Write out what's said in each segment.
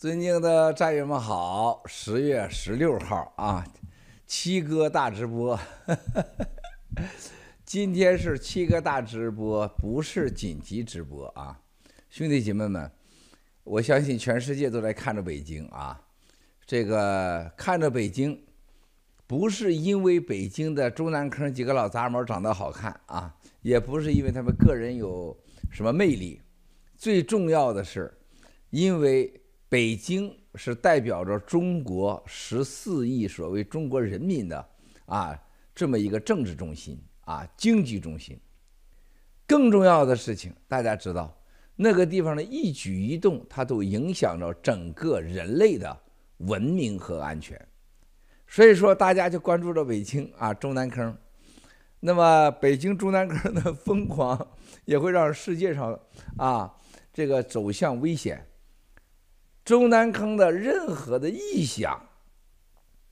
尊敬的战友们好，十月十六号啊，七哥大直播。今天是七哥大直播，不是紧急直播啊，兄弟姐妹们，我相信全世界都在看着北京啊。这个看着北京，不是因为北京的中南坑几个老杂毛长得好看啊，也不是因为他们个人有什么魅力，最重要的是，因为。北京是代表着中国十四亿所谓中国人民的啊这么一个政治中心啊经济中心。更重要的事情，大家知道，那个地方的一举一动，它都影响着整个人类的文明和安全。所以说，大家就关注着北京啊中南坑。那么，北京中南坑的疯狂也会让世界上啊这个走向危险。中南坑的任何的异响，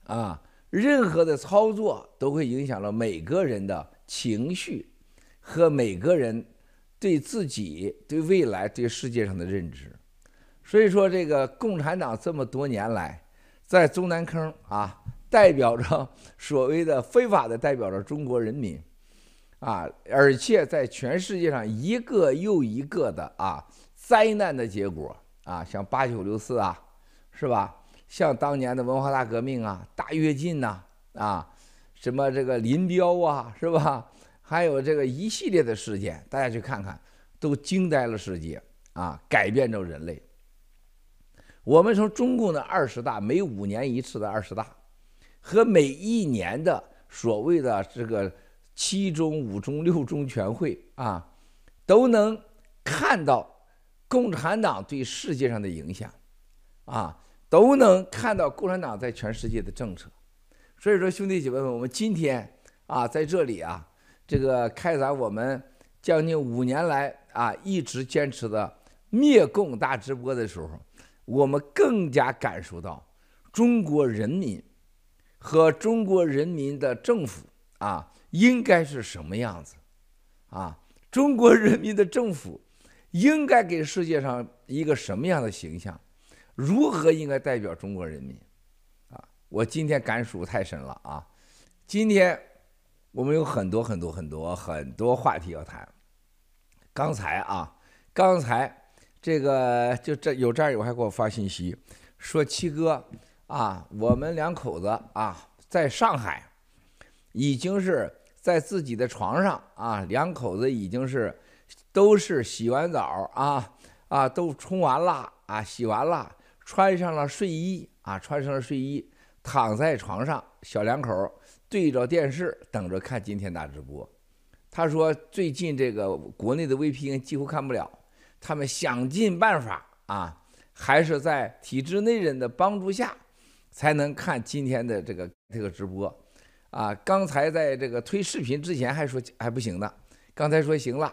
啊，任何的操作都会影响了每个人的情绪和每个人对自己、对未来、对世界上的认知。所以说，这个共产党这么多年来在中南坑啊，代表着所谓的非法的代表着中国人民，啊，而且在全世界上一个又一个的啊灾难的结果。啊，像八九六四啊，是吧？像当年的文化大革命啊，大跃进呐，啊，什么这个林彪啊，是吧？还有这个一系列的事件，大家去看看，都惊呆了世界啊，改变着人类。我们从中共的二十大，每五年一次的二十大，和每一年的所谓的这个七中、五中、六中全会啊，都能看到。共产党对世界上的影响，啊，都能看到共产党在全世界的政策。所以说，兄弟姐妹们，我们今天啊，在这里啊，这个开展我们将近五年来啊一直坚持的灭共大直播的时候，我们更加感受到中国人民和中国人民的政府啊应该是什么样子啊，中国人民的政府。应该给世界上一个什么样的形象？如何应该代表中国人民？啊，我今天感触太深了啊！今天我们有很多很多很多很多话题要谈。刚才啊，刚才这个就这有战友还给我发信息说：“七哥啊，我们两口子啊，在上海已经是在自己的床上啊，两口子已经是。”都是洗完澡啊啊，都冲完了啊，洗完了，穿上了睡衣啊，穿上了睡衣，躺在床上，小两口对着电视等着看今天大直播。他说最近这个国内的 VPN 几乎看不了，他们想尽办法啊，还是在体制内人的帮助下才能看今天的这个这个直播啊。刚才在这个推视频之前还说还不行呢，刚才说行了。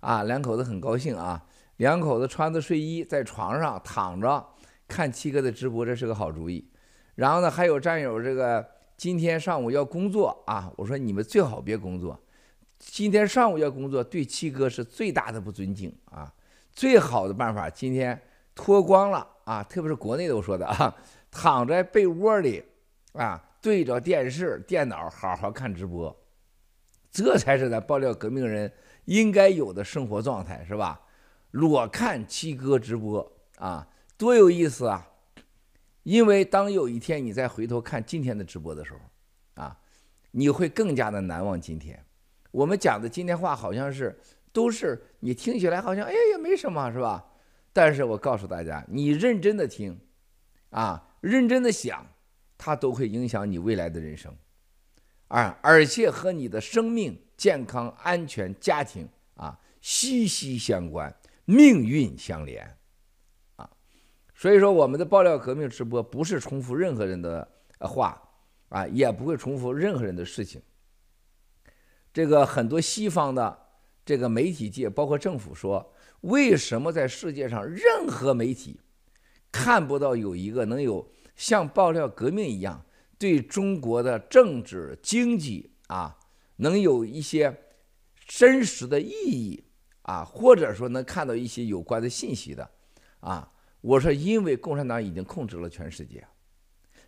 啊，两口子很高兴啊！两口子穿着睡衣在床上躺着看七哥的直播，这是个好主意。然后呢，还有战友这个今天上午要工作啊，我说你们最好别工作，今天上午要工作对七哥是最大的不尊敬啊！最好的办法，今天脱光了啊，特别是国内的我说的啊，躺在被窝里啊，对着电视电脑好好看直播，这才是咱爆料革命人。应该有的生活状态是吧？裸看七哥直播啊，多有意思啊！因为当有一天你再回头看今天的直播的时候，啊，你会更加的难忘今天。我们讲的今天话好像是都是你听起来好像哎也没什么是吧？但是我告诉大家，你认真的听，啊，认真的想，它都会影响你未来的人生，啊，而且和你的生命。健康、安全、家庭啊，息息相关，命运相连，啊，所以说我们的爆料革命直播不是重复任何人的话，啊，也不会重复任何人的事情。这个很多西方的这个媒体界，包括政府说，为什么在世界上任何媒体看不到有一个能有像爆料革命一样对中国的政治、经济啊？能有一些真实的意义啊，或者说能看到一些有关的信息的啊，我说，因为共产党已经控制了全世界，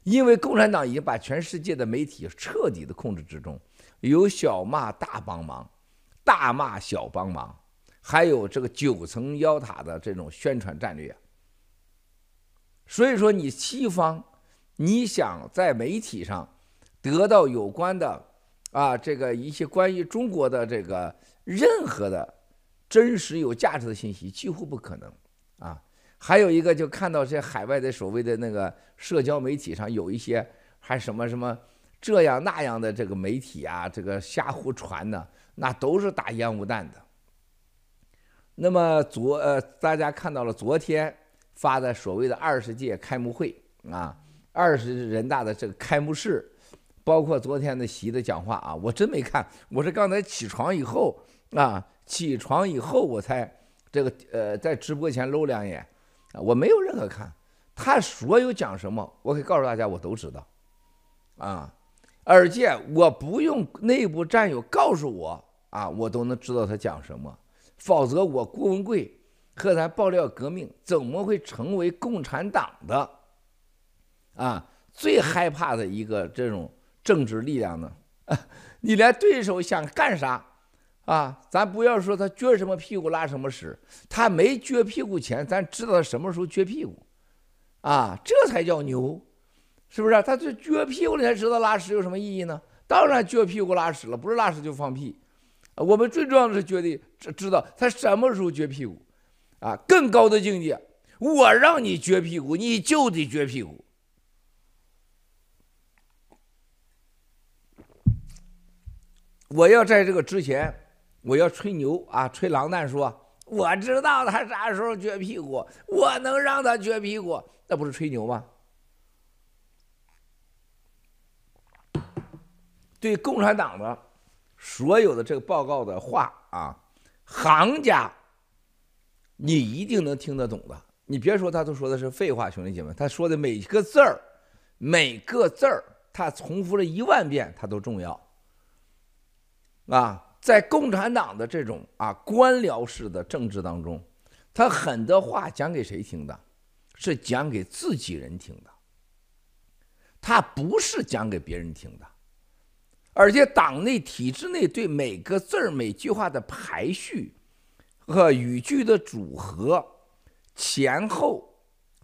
因为共产党已经把全世界的媒体彻底的控制之中，有小骂大帮忙，大骂小帮忙，还有这个九层妖塔的这种宣传战略。所以说，你西方，你想在媒体上得到有关的啊，这个一些关于中国的这个任何的真实有价值的信息，几乎不可能啊。还有一个，就看到这海外的所谓的那个社交媒体上有一些还什么什么这样那样的这个媒体啊，这个瞎胡传的，那都是打烟雾弹的。那么昨呃，大家看到了昨天发的所谓的二十届开幕会啊，二十人大的这个开幕式，包括昨天的习的讲话啊，我真没看，我是刚才起床以后啊，起床以后我才这个呃在直播前搂两眼。啊，我没有任何看，他所有讲什么，我可以告诉大家，我都知道，啊，而且我不用内部战友告诉我啊，我都能知道他讲什么。否则，我郭文贵和咱爆料革命怎么会成为共产党的啊最害怕的一个这种政治力量呢？你连对手想干啥？啊，咱不要说他撅什么屁股拉什么屎，他没撅屁股前，咱知道他什么时候撅屁股，啊，这才叫牛，是不是？他这撅屁股了才知道拉屎有什么意义呢？当然撅屁股拉屎了，不是拉屎就放屁。我们最重要的是觉得知知道他什么时候撅屁股，啊，更高的境界，我让你撅屁股，你就得撅屁股。我要在这个之前。我要吹牛啊，吹狼蛋说，我知道他啥时候撅屁股，我能让他撅屁股，那不是吹牛吗？对共产党的所有的这个报告的话啊，行家，你一定能听得懂的。你别说他都说的是废话，兄弟姐妹，他说的每一个字儿，每个字儿，他重复了一万遍，他都重要啊。在共产党的这种啊官僚式的政治当中，他很多话讲给谁听的？是讲给自己人听的。他不是讲给别人听的，而且党内体制内对每个字儿每句话的排序和语句的组合前后，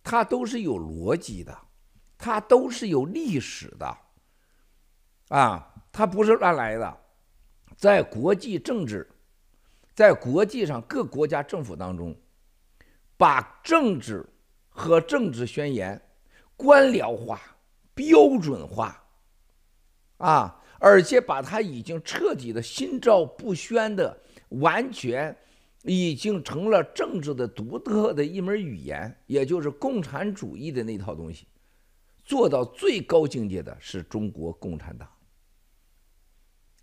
它都是有逻辑的，它都是有历史的，啊，它不是乱来的。在国际政治，在国际上各国家政府当中，把政治和政治宣言官僚化、标准化，啊，而且把它已经彻底的心照不宣的，完全已经成了政治的独特的一门语言，也就是共产主义的那套东西，做到最高境界的是中国共产党。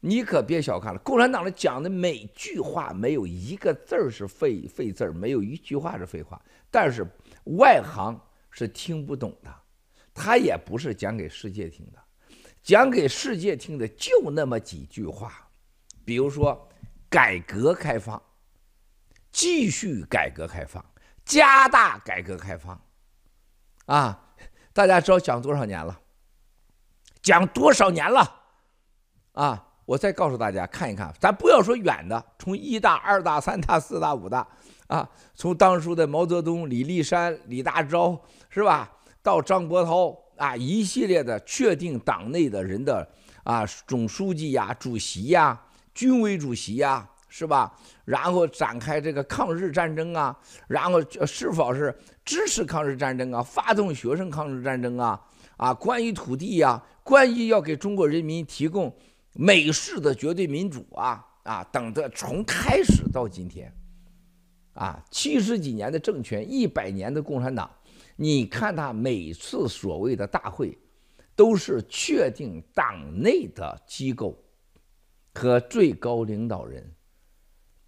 你可别小看了，共产党的讲的每句话没有一个字儿是废废字儿，没有一句话是废话。但是外行是听不懂的，他也不是讲给世界听的，讲给世界听的就那么几句话，比如说改革开放，继续改革开放，加大改革开放，啊，大家知道讲多少年了？讲多少年了？啊？我再告诉大家看一看，咱不要说远的，从一大、二大、三大、四大、五大啊，从当初的毛泽东、李立山、李大钊是吧，到张伯涛啊，一系列的确定党内的人的啊，总书记呀、主席呀、军委主席呀，是吧？然后展开这个抗日战争啊，然后是否是支持抗日战争啊，发动学生抗日战争啊，啊，关于土地呀，关于要给中国人民提供。美式的绝对民主啊啊，等着从开始到今天，啊，七十几年的政权，一百年的共产党，你看他每次所谓的大会，都是确定党内的机构和最高领导人，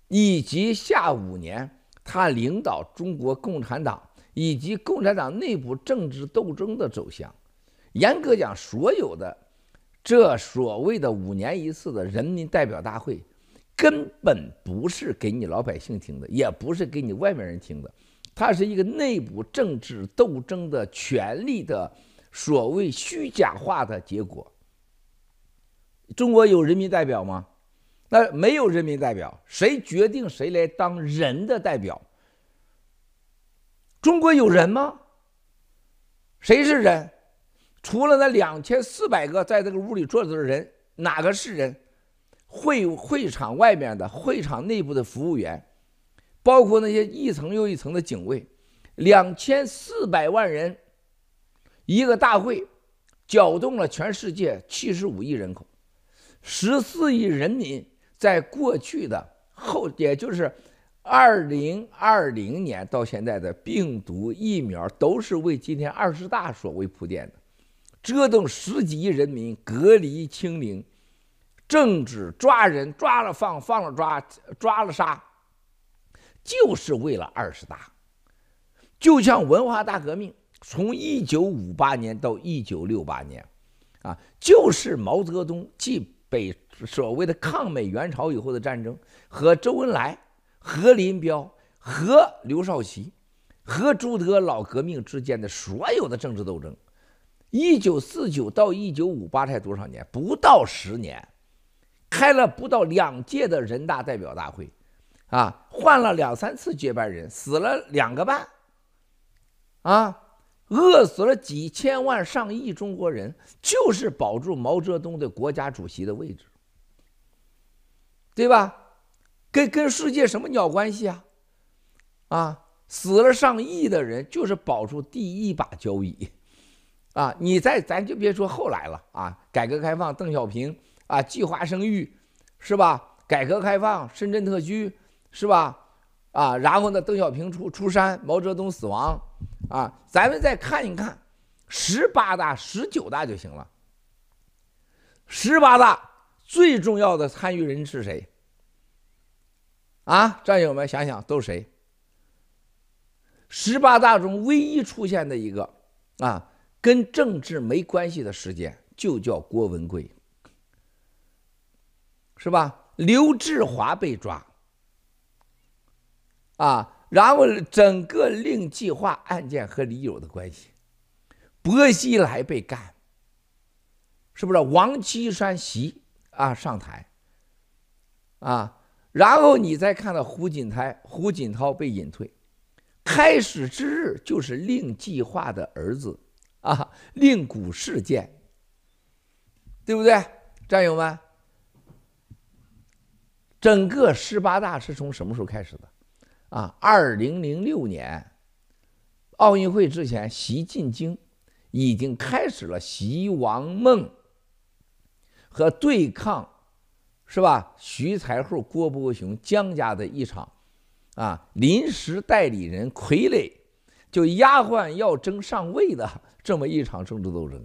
以及下五年他领导中国共产党以及共产党内部政治斗争的走向。严格讲，所有的。这所谓的五年一次的人民代表大会，根本不是给你老百姓听的，也不是给你外面人听的，它是一个内部政治斗争的权力的所谓虚假化的结果。中国有人民代表吗？那没有人民代表，谁决定谁来当人的代表？中国有人吗？谁是人？除了那两千四百个在这个屋里坐着的人，哪个是人？会会场外面的、会场内部的服务员，包括那些一层又一层的警卫，两千四百万人，一个大会，搅动了全世界七十五亿人口。十四亿人民在过去的后，也就是二零二零年到现在的病毒疫苗，都是为今天二十大所为铺垫的，折腾十几亿人民隔离清零，政治抓人抓了放，放了抓，抓了杀，就是为了二十大。就像文化大革命，从一九五八年到一九六八年，啊，就是毛泽东继北所谓的抗美援朝以后的战争，和周恩来、和林彪、和刘少奇、和朱德老革命之间的所有的政治斗争，一九四九到一九五八才多少年？不到十年，开了不到两届的人大代表大会，啊，换了两三次接班人，死了两个半，啊。饿死了几千万上亿中国人，就是保住毛泽东的国家主席的位置，对吧？跟跟世界什么鸟关系啊？啊，死了上亿的人，就是保住第一把交椅，啊！你再咱就别说后来了啊，改革开放，邓小平啊，计划生育，是吧？改革开放，深圳特区，是吧？啊，然后呢，邓小平出出山，毛泽东死亡。啊，咱们再看一看，十八大、十九大就行了。十八大最重要的参与人是谁？啊，战友们想想都是谁？十八大中唯一出现的一个啊，跟政治没关系的事件，就叫郭文贵，是吧？刘志华被抓，啊。然后整个令计划案件和李友的关系，薄熙来被干，是不是？王岐山袭啊上台，啊，然后你再看到胡锦涛，胡锦涛被隐退，开始之日就是令计划的儿子啊，令古事件，对不对，战友们？整个十八大是从什么时候开始的？啊，二零零六年奥运会之前，习进京已经开始了习王孟和对抗，是吧？徐才厚、郭伯雄、江家的一场啊，临时代理人傀儡就丫鬟要争上位的这么一场政治斗争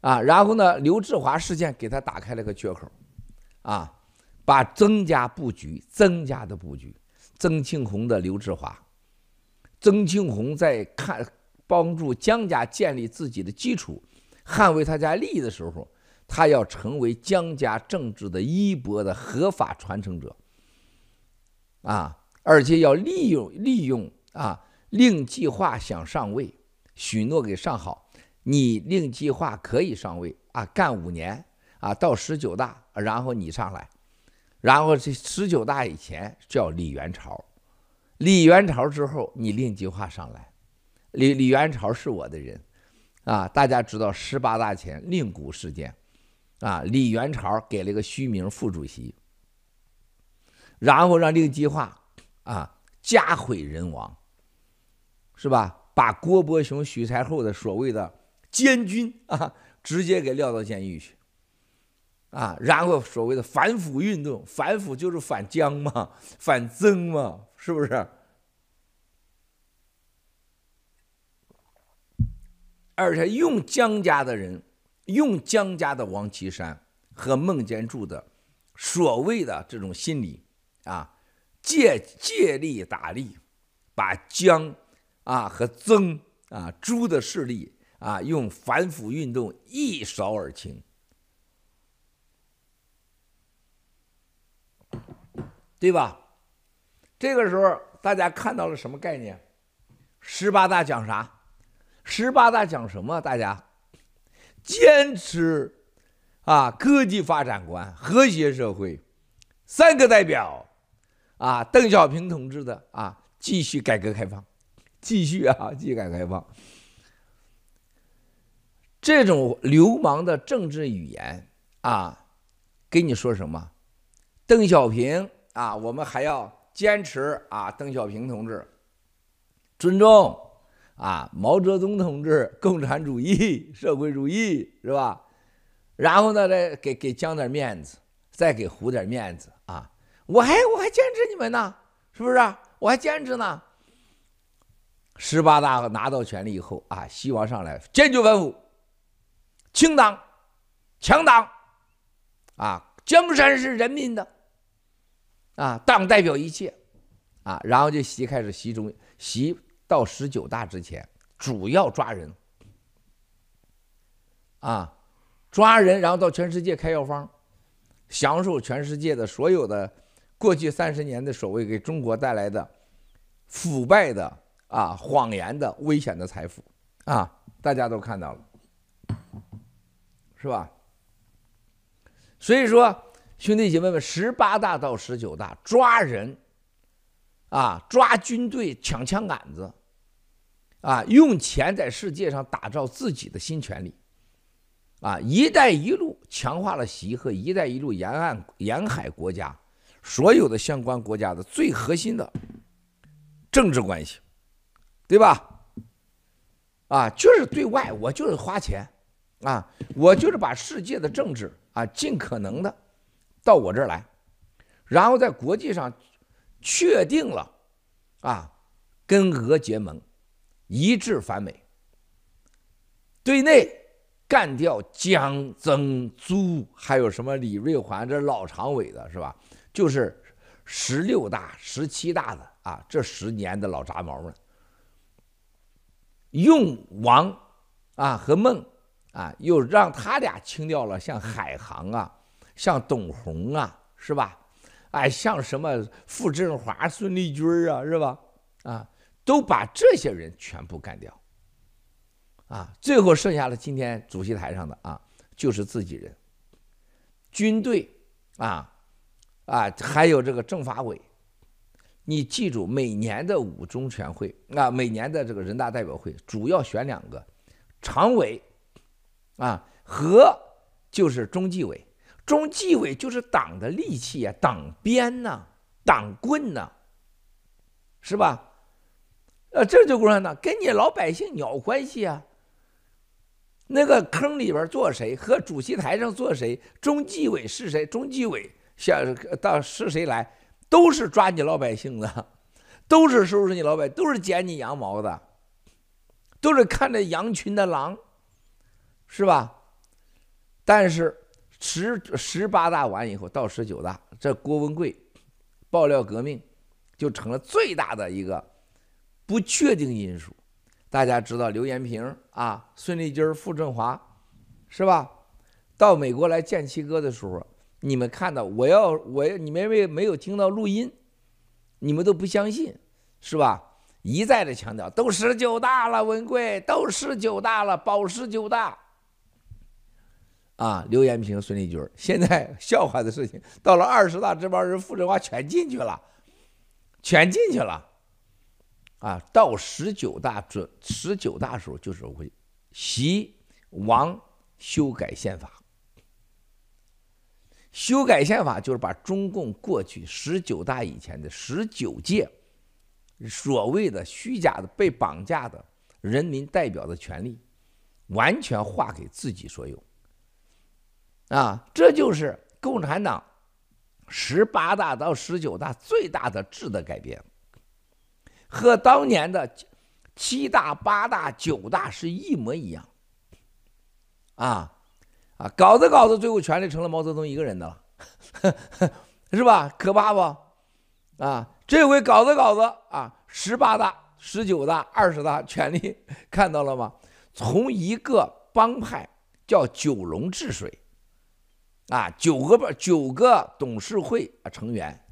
啊。然后呢，刘志华事件给他打开了个缺口啊，把曾家布局，曾家的布局。曾庆红的刘志华，曾庆红在看帮助江家建立自己的基础，捍卫他家利益的时候，他要成为江家政治的衣钵的合法传承者，啊，而且要利用利用啊，令计划想上位，许诺给上好，你令计划可以上位啊，干五年啊，到十九大，然后你上来。然后这十九大以前叫李元朝，李元朝之后你令计划上来，李李元朝是我的人，啊，大家知道十八大前令谷事件，啊，李元朝给了个虚名副主席，然后让令计划啊家毁人亡，是吧？把郭伯雄、许才厚的所谓的奸军啊，直接给撂到监狱去。啊，然后所谓的反腐运动，反腐就是反江嘛，反曾嘛，是不是？而且用江家的人，用江家的王岐山和孟建柱的所谓的这种心理啊，借借力打力，把江啊和曾啊朱的势力啊，用反腐运动一扫而清。对吧？这个时候，大家看到了什么概念？十八大讲啥？十八大讲什么？大家坚持啊，科技发展观、和谐社会，三个代表啊，邓小平同志的啊，继续改革开放，继续啊，继改开放。这种流氓的政治语言啊，跟你说什么？邓小平啊，我们还要坚持啊，邓小平同志尊重啊，毛泽东同志共产主义、社会主义是吧？然后呢，再给给江点面子，再给胡点面子啊！我还我还坚持你们呢，是不是？我还坚持呢。十八大拿到权力以后啊，希望上来坚决反腐。清党、强党，啊，江山是人民的，啊，党代表一切，啊，然后就习开始习中习到十九大之前，主要抓人，啊，抓人，然后到全世界开药方，享受全世界的所有的过去三十年的所谓给中国带来的腐败的啊谎言的危险的财富，啊，大家都看到了。是吧？所以说，兄弟姐妹们，十八大到十九大抓人，啊，抓军队抢枪杆子，啊，用钱在世界上打造自己的新权力，啊，一带一路强化了习和一带一路沿岸沿海国家所有的相关国家的最核心的政治关系，对吧？啊，就是对外，我就是花钱。啊，我就是把世界的政治啊，尽可能的到我这儿来，然后在国际上确定了啊，跟俄结盟，一致反美。对内干掉江曾租，还有什么李瑞环，这老常委的是吧？就是十六大、十七大的啊，这十年的老杂毛们，用王啊和孟。啊，又让他俩清掉了，像海航啊，像董宏啊，是吧？哎，像什么傅振华、孙立军啊，是吧？啊，都把这些人全部干掉。啊，最后剩下了今天主席台上的啊，就是自己人。军队啊啊，还有这个政法委，你记住，每年的五中全会啊，每年的这个人大代表会，主要选两个常委。啊，和就是中纪委，中纪委就是党的利器啊，党鞭呐，党棍呐，是吧？呃，这就共产党跟你老百姓鸟关系啊。那个坑里边坐谁，和主席台上坐谁，中纪委是谁？中纪委下到是谁来，都是抓你老百姓的，都是收拾你老百姓，都是剪你羊毛的，都是看着羊群的狼。是吧？但是十十八大完以后，到十九大，这郭文贵爆料革命就成了最大的一个不确定因素。大家知道刘延平啊、孙立军、傅政华，是吧？到美国来见七哥的时候，你们看到我要我你们没没有听到录音，你们都不相信，是吧？一再的强调，都十九大了，文贵都十九大了，保十九大。啊，刘延平、孙立军，现在笑话的事情，到了二十大，这帮人傅政华全进去了，全进去了。啊，到十九大准十九大时候，就是会习王修改宪法。修改宪法就是把中共过去十九大以前的十九届所谓的虚假的被绑架的人民代表的权利，完全划给自己所有。啊，这就是共产党十八大到十九大最大的质的改变，和当年的七大、八大、九大是一模一样。啊啊，搞着搞着，最后权力成了毛泽东一个人的了，是吧？可怕不？啊，这回搞着搞着啊，十八大、十九大、二十大权力 看到了吗？从一个帮派叫九龙治水。啊，九个不九个董事会啊成员，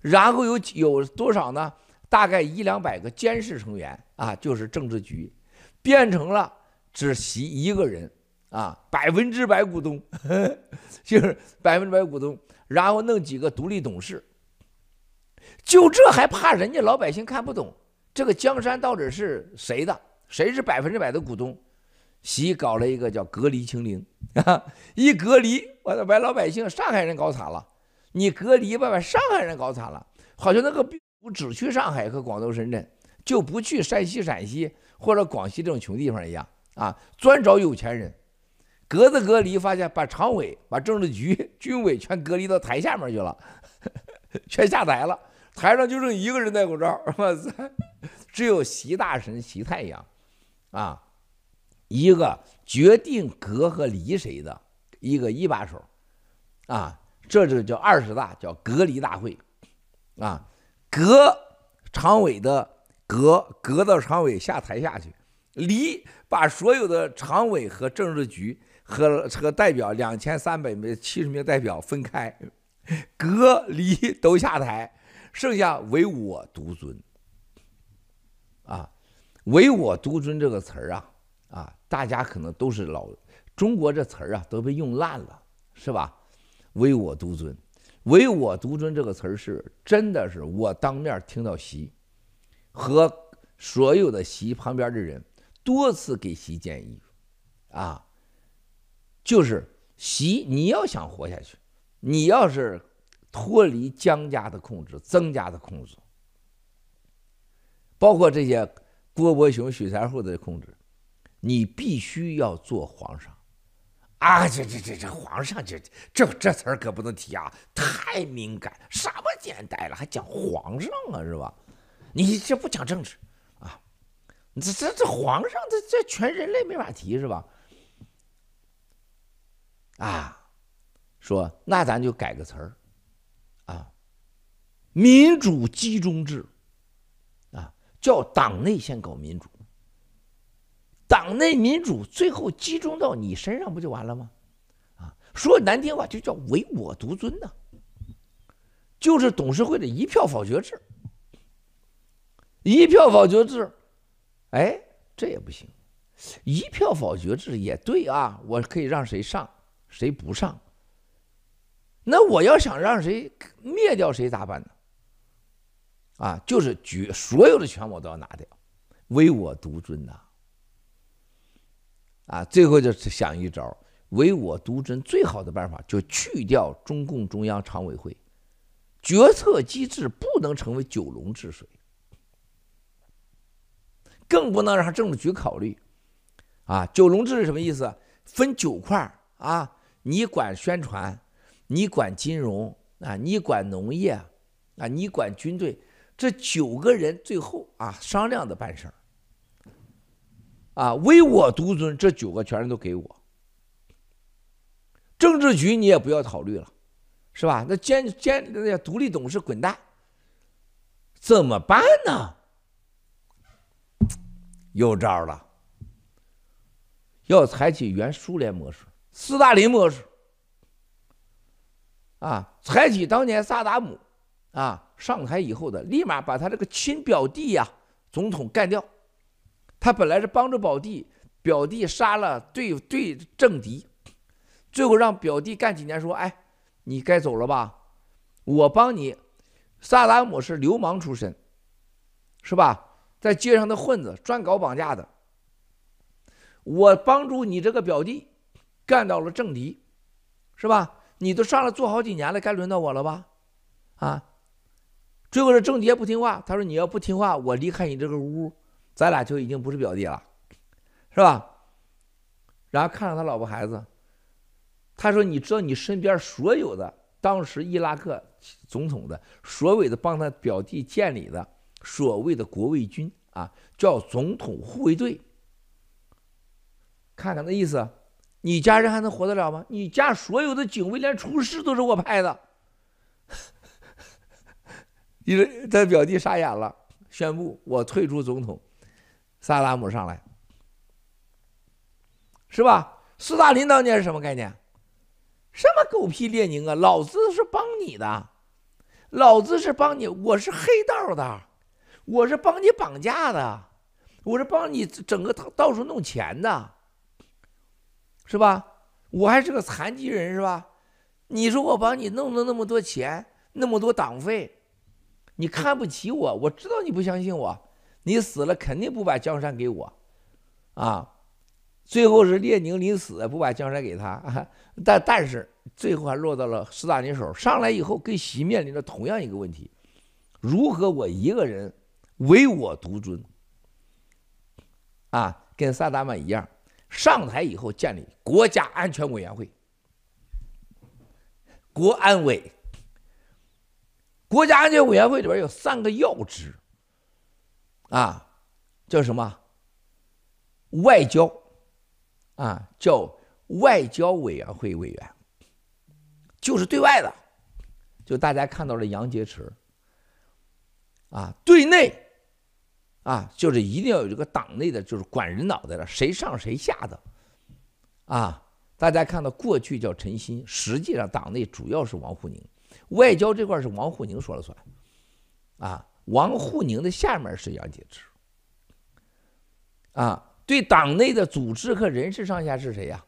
然后有有多少呢？大概一两百个监事成员啊，就是政治局，变成了只席一个人啊，百分之百股东，就是百分之百股东，然后弄几个独立董事，就这还怕人家老百姓看不懂这个江山到底是谁的？谁是百分之百的股东？习搞了一个叫隔离清零啊，一隔离，我的把老百姓上海人搞惨了，你隔离吧，把上海人搞惨了，好像那个。不只去上海和广州、深圳，就不去山西、陕西或者广西这种穷地方一样啊，专找有钱人。隔着隔离，发现把常委、把政治局、军委全隔离到台下面去了，全下台了。台上就剩一个人戴口罩，哇塞，只有习大神、习太阳啊，一个决定隔和离谁的一个一把手啊，这就叫二十大，叫隔离大会啊。隔常委的隔，隔到常委下台下去，离把所有的常委和政治局和和代表两千三百名七十名代表分开，隔离都下台，剩下唯我独尊。啊，唯我独尊这个词儿啊啊，大家可能都是老中国这词儿啊都被用烂了，是吧？唯我独尊。唯我独尊这个词儿是真的是我当面听到习和所有的习旁边的人多次给习建议，啊，就是习你要想活下去，你要是脱离江家的控制、曾家的控制，包括这些郭伯雄、许才厚的控制，你必须要做皇上。啊，这这这这皇上这这这词儿可不能提啊，太敏感，什么年代了还讲皇上啊，是吧？你这不讲政治啊？这这这皇上这这全人类没法提是吧？啊，说那咱就改个词儿啊，民主集中制啊，叫党内先搞民主。党内民主最后集中到你身上不就完了吗？啊，说难听话就叫唯我独尊呐，就是董事会的一票否决制。一票否决制，哎，这也不行。一票否决制也对啊，我可以让谁上，谁不上。那我要想让谁灭掉谁咋办呢？啊，就是举所有的权我都要拿掉，唯我独尊呐。啊，最后就是想一招，唯我独尊，最好的办法就去掉中共中央常委会，决策机制不能成为九龙治水，更不能让政治局考虑。啊，九龙治是什么意思？分九块啊，你管宣传，你管金融啊，你管农业啊，你管军队，这九个人最后啊商量着办事儿。啊，唯我独尊，这九个全都给我。政治局你也不要考虑了，是吧？那监监那些独立董事滚蛋，怎么办呢？有招了，要采取原苏联模式，斯大林模式。啊，采取当年萨达姆啊上台以后的，立马把他这个亲表弟呀、总统干掉。他本来是帮助表弟，表弟杀了对对政敌，最后让表弟干几年说：“哎，你该走了吧？我帮你。萨达姆是流氓出身，是吧？在街上的混子，专搞绑架的。我帮助你这个表弟，干到了政敌，是吧？你都上了做好几年了，该轮到我了吧？啊！最后这政敌也不听话，他说：你要不听话，我离开你这个屋。”咱俩就已经不是表弟了，是吧？然后看着他老婆孩子，他说：“你知道你身边所有的当时伊拉克总统的所谓的帮他表弟建立的所谓的国卫军啊，叫总统护卫队。看看那意思，你家人还能活得了吗？你家所有的警卫连厨师都是我派的。”你说他表弟傻眼了，宣布我退出总统。萨达姆上来，是吧？斯大林当年是什么概念？什么狗屁列宁啊！老子是帮你的，老子是帮你，我是黑道的，我是帮你绑架的，我是帮你整个到处弄钱的，是吧？我还是个残疾人，是吧？你说我帮你弄了那么多钱，那么多党费，你看不起我，我知道你不相信我，你死了肯定不把江山给我，啊，最后是列宁临死不把江山给他，但但是最后还落到了斯大林手上来以后，跟习面临着同样一个问题：如何我一个人唯我独尊？啊，跟萨达姆一样，上台以后建立国家安全委员会。国安委，国家安全委员会里边有三个要职，啊，叫什么？外交，啊，叫外交委员会委员，就是对外的，就大家看到了杨洁篪，啊，对内，啊，就是一定要有这个党内的，就是管人脑袋的，谁上谁下的，啊。大家看到，过去叫陈新，实际上党内主要是王沪宁，外交这块是王沪宁说了算，啊，王沪宁的下面是杨洁篪，啊，对党内的组织和人事上下是谁呀？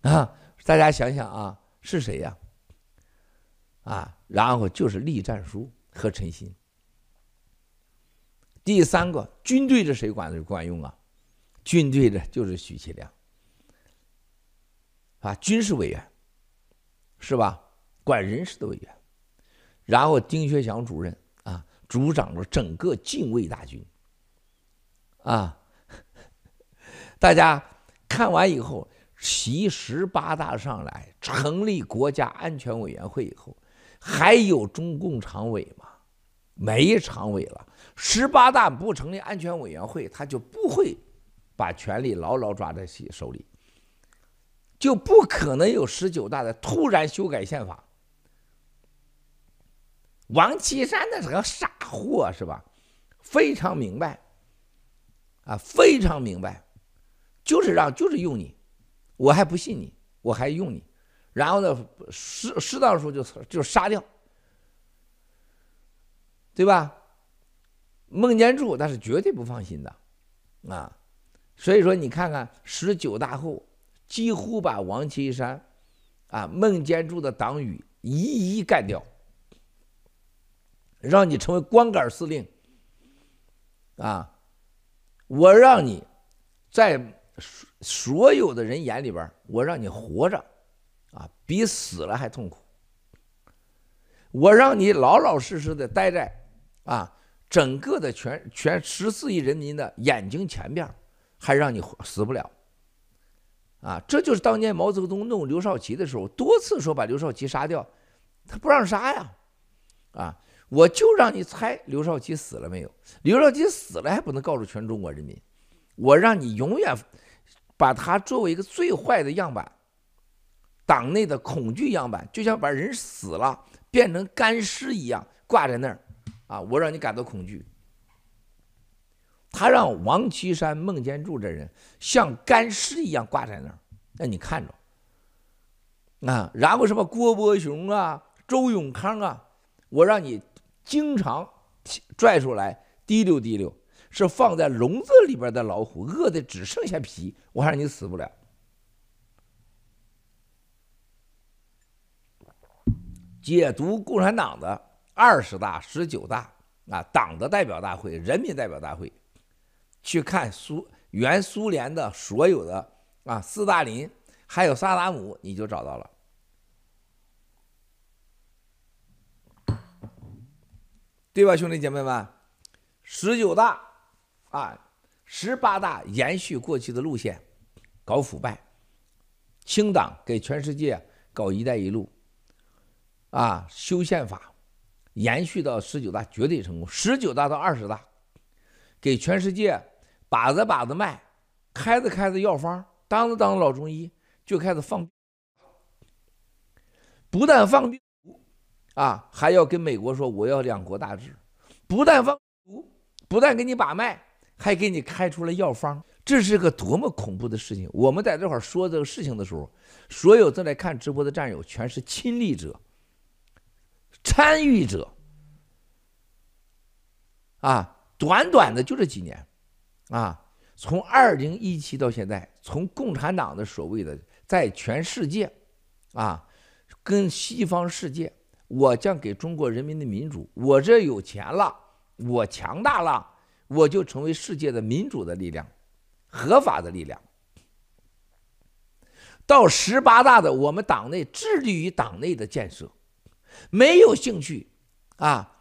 啊，大家想想啊，是谁呀？啊，然后就是栗战书和陈新。第三个军队的谁管的管用啊？军队的就是许其亮。啊，军事委员，是吧？管人事的委员，然后丁薛祥主任啊，主掌了整个禁卫大军。啊，大家看完以后，习十八大上来成立国家安全委员会以后，还有中共常委吗？没常委了。十八大不成立安全委员会，他就不会把权力牢牢抓在手里。就不可能有十九大的突然修改宪法。王岐山那是个傻货，是吧？非常明白，啊，非常明白，就是让，就是用你，我还不信你，我还用你，然后呢，适适当的时候就就杀掉，对吧？孟建柱那是绝对不放心的，啊，所以说你看看十九大后。几乎把王岐山、啊孟建柱的党羽一一干掉，让你成为光杆司令。啊，我让你在所有的人眼里边，我让你活着，啊，比死了还痛苦。我让你老老实实的待在啊整个的全全十四亿人民的眼睛前边，还让你死不了。啊，这就是当年毛泽东弄刘少奇的时候，多次说把刘少奇杀掉，他不让杀呀，啊，我就让你猜刘少奇死了没有？刘少奇死了还不能告诉全中国人民，我让你永远把他作为一个最坏的样板，党内的恐惧样板，就像把人死了变成干尸一样挂在那儿，啊，我让你感到恐惧。他让王岐山、孟建柱这人像干尸一样挂在那儿，让你看着啊。然后什么郭伯雄啊、周永康啊，我让你经常拽出来提溜提溜，是放在笼子里边的老虎，饿的只剩下皮，我还让你死不了。解读共产党的二十大、十九大啊，党的代表大会、人民代表大会。去看苏原苏联的所有的啊，斯大林还有萨达姆，你就找到了，对吧，兄弟姐妹们？十九大啊，十八大延续过去的路线，搞腐败，清党给全世界搞“一带一路”，啊，修宪法，延续到十九大绝对成功。十九大到二十大，给全世界。把着把子脉，开着开着药方，当着当着老中医就开始放，不但放毒啊，还要跟美国说我要两国大治，不但放毒，不但给你把脉，还给你开出了药方，这是个多么恐怖的事情！我们在这会说这个事情的时候，所有正在看直播的战友全是亲历者、参与者，啊。短短的就这几年，啊，从二零一七到现在，从共产党的所谓的在全世界，啊，跟西方世界，我将给中国人民的民主，我这有钱了，我强大了，我就成为世界的民主的力量，合法的力量。到十八大的，我们党内致力于党内的建设，没有兴趣，啊。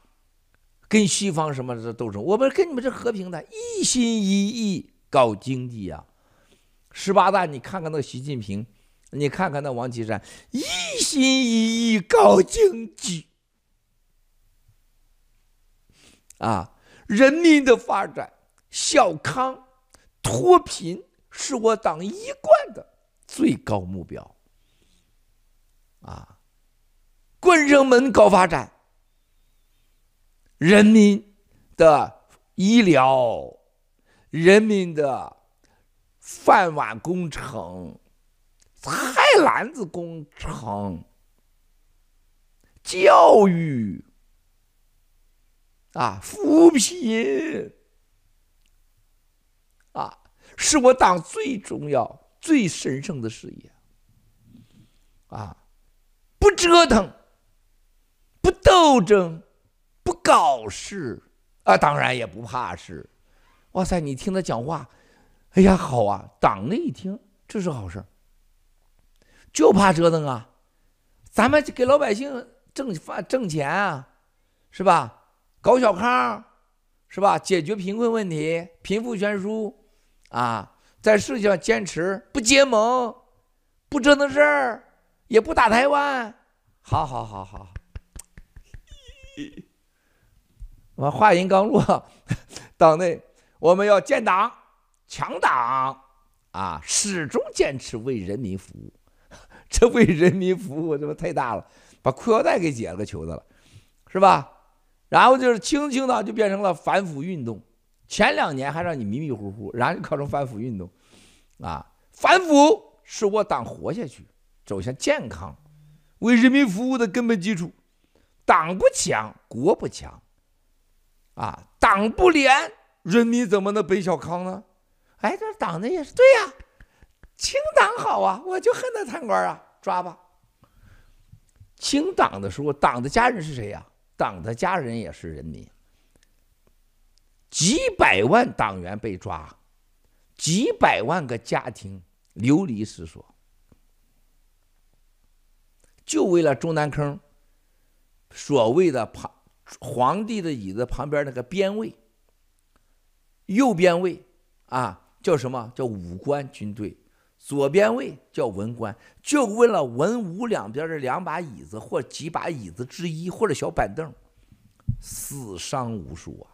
跟西方什么的斗争，我们跟你们是和平的，一心一意搞经济呀。十八大，你看看那习近平，你看看那王岐山，一心一意搞经济啊！人民的发展、小康、脱贫，是我党一贯的最高目标啊！关上门搞发展。人民的医疗，人民的饭碗工程，菜篮子工程，教育，啊，扶贫，啊，是我党最重要、最神圣的事业。啊，不折腾，斗争。不搞事啊，当然也不怕事。哇塞，你听他讲话，哎呀，好啊！党内一听，这是好事。就怕折腾啊！咱们给老百姓挣发挣钱啊，是吧？搞小康，是吧？解决贫困问题，贫富悬殊啊，在世界上坚持，不结盟，不折腾事儿，也不打台湾。好好好好。我话音刚落，党内我们要建党、强党啊，始终坚持为人民服务。这为人民服务，这不太大了，把裤腰带给解了个球子了，是吧？然后就是轻轻的就变成了反腐运动。前两年还让你迷迷糊糊，然后就搞成反腐运动，啊，反腐是我党活下去、走向健康、为人民服务的根本基础。党不强，国不强。啊，党不廉，人民怎么能奔小康呢？哎，这党的也是对呀，清党好啊，我就恨那贪官啊，抓吧。清党的时候，党的家人是谁呀？党的家人也是人民。几百万党员被抓，几百万个家庭流离失所，就为了中南坑所谓的旁。皇帝的椅子旁边那个边位，右边位啊叫什么？叫武官军队。左边位叫文官，就为了文武两边的两把椅子或几把椅子之一或者小板凳，死伤无数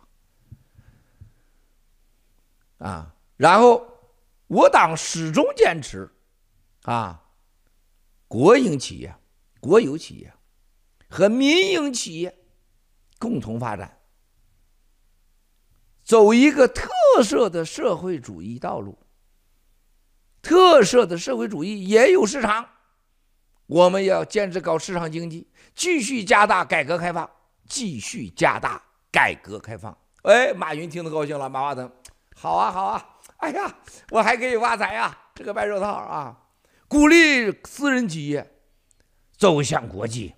啊！啊，然后我党始终坚持啊，国营企业、国有企业和民营企业。共同发展，走一个特色的社会主义道路。特色的社会主义也有市场，我们要坚持搞市场经济，继续加大改革开放，继续加大改革开放。哎，马云听得高兴了，马化腾，好啊好啊，哎呀，我还可以发财啊，这个白手套啊，鼓励私人企业走向国际。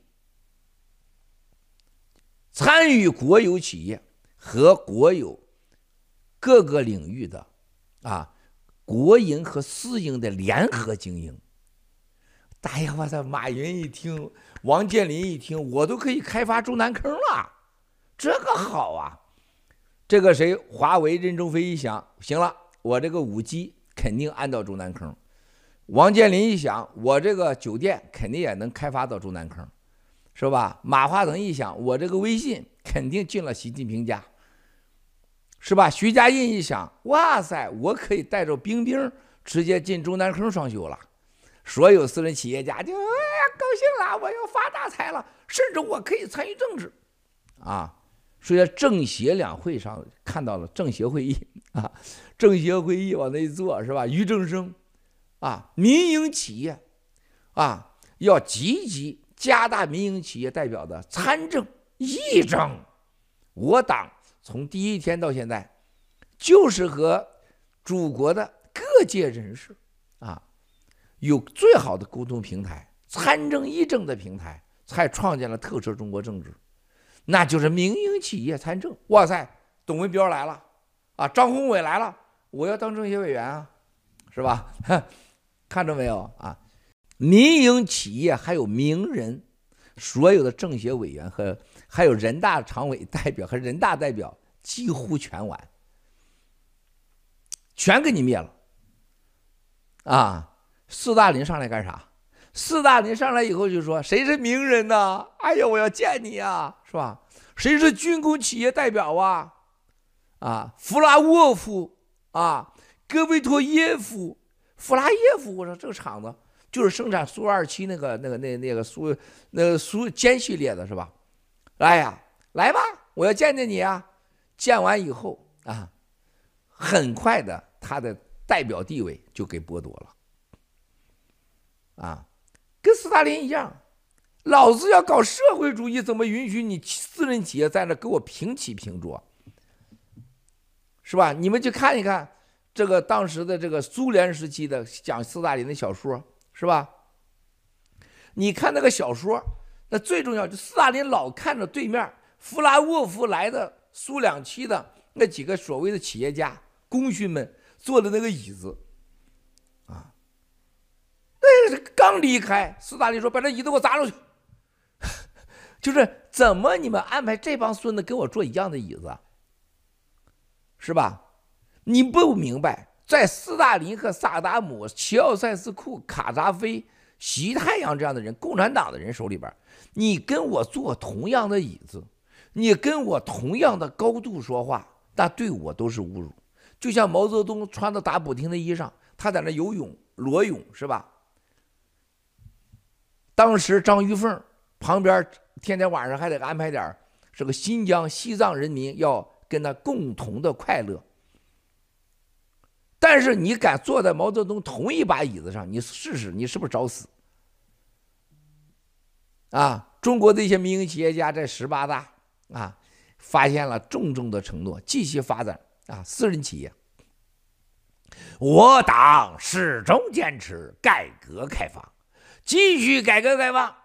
参与国有企业和国有各个领域的啊，国营和私营的联合经营。哎呀，我操！马云一听，王健林一听，我都可以开发中南坑了，这个好啊！这个谁？华为任正非一想，行了，我这个五 G 肯定安到中南坑。王健林一想，我这个酒店肯定也能开发到中南坑。是吧？马化腾一想，我这个微信肯定进了习近平家，是吧？徐家印一想，哇塞，我可以带着冰冰直接进中南坑双休了。所有私人企业家就哎呀高兴了，我要发大财了，甚至我可以参与政治，啊！所以在政协两会上看到了政协会议啊，政协会议往那一坐是吧？俞正声啊，民营企业啊要积极。加大民营企业代表的参政议政，我党从第一天到现在，就是和祖国的各界人士啊，有最好的沟通平台，参政议政的平台，才创建了特色中国政治，那就是民营企业参政。哇塞，董文标来了，啊，张宏伟来了，我要当政协委员啊，是吧？看着没有啊？民营企业还有名人，所有的政协委员和还有人大常委代表和人大代表几乎全完，全给你灭了。啊，斯大林上来干啥？斯大林上来以后就说：“谁是名人呢？哎呀，我要见你啊，是吧？谁是军工企业代表啊？啊，弗拉沃夫啊，戈维托耶夫，弗拉耶夫。我说这个厂子。”就是生产苏二七那个、那个、那、那个苏、那个苏歼系列的是吧？哎呀，来吧，我要见见你啊！见完以后啊，很快的，他的代表地位就给剥夺了。啊，跟斯大林一样，老子要搞社会主义，怎么允许你私人企业在那跟我平起平坐？是吧？你们去看一看这个当时的这个苏联时期的讲斯大林的小说。是吧？你看那个小说，那最重要就斯大林老看着对面弗拉沃夫来的苏两七的那几个所谓的企业家功勋们坐的那个椅子，啊，那是刚离开，斯大林说：“把这椅子给我砸出去。”就是怎么你们安排这帮孙子跟我坐一样的椅子，是吧？你不明白。在斯大林和萨达姆、齐奥塞斯库、卡扎菲、习太阳这样的人，共产党的人手里边，你跟我坐同样的椅子，你跟我同样的高度说话，那对我都是侮辱。就像毛泽东穿的打补丁的衣裳，他在那游泳裸泳是吧？当时张玉凤旁边天天晚上还得安排点这个新疆、西藏人民要跟他共同的快乐。但是你敢坐在毛泽东同一把椅子上，你试试，你是不是找死？啊！中国的一些民营企业家在十八大啊，发现了重重的承诺，继续发展啊，私人企业。我党始终坚持改革开放，继续改革开放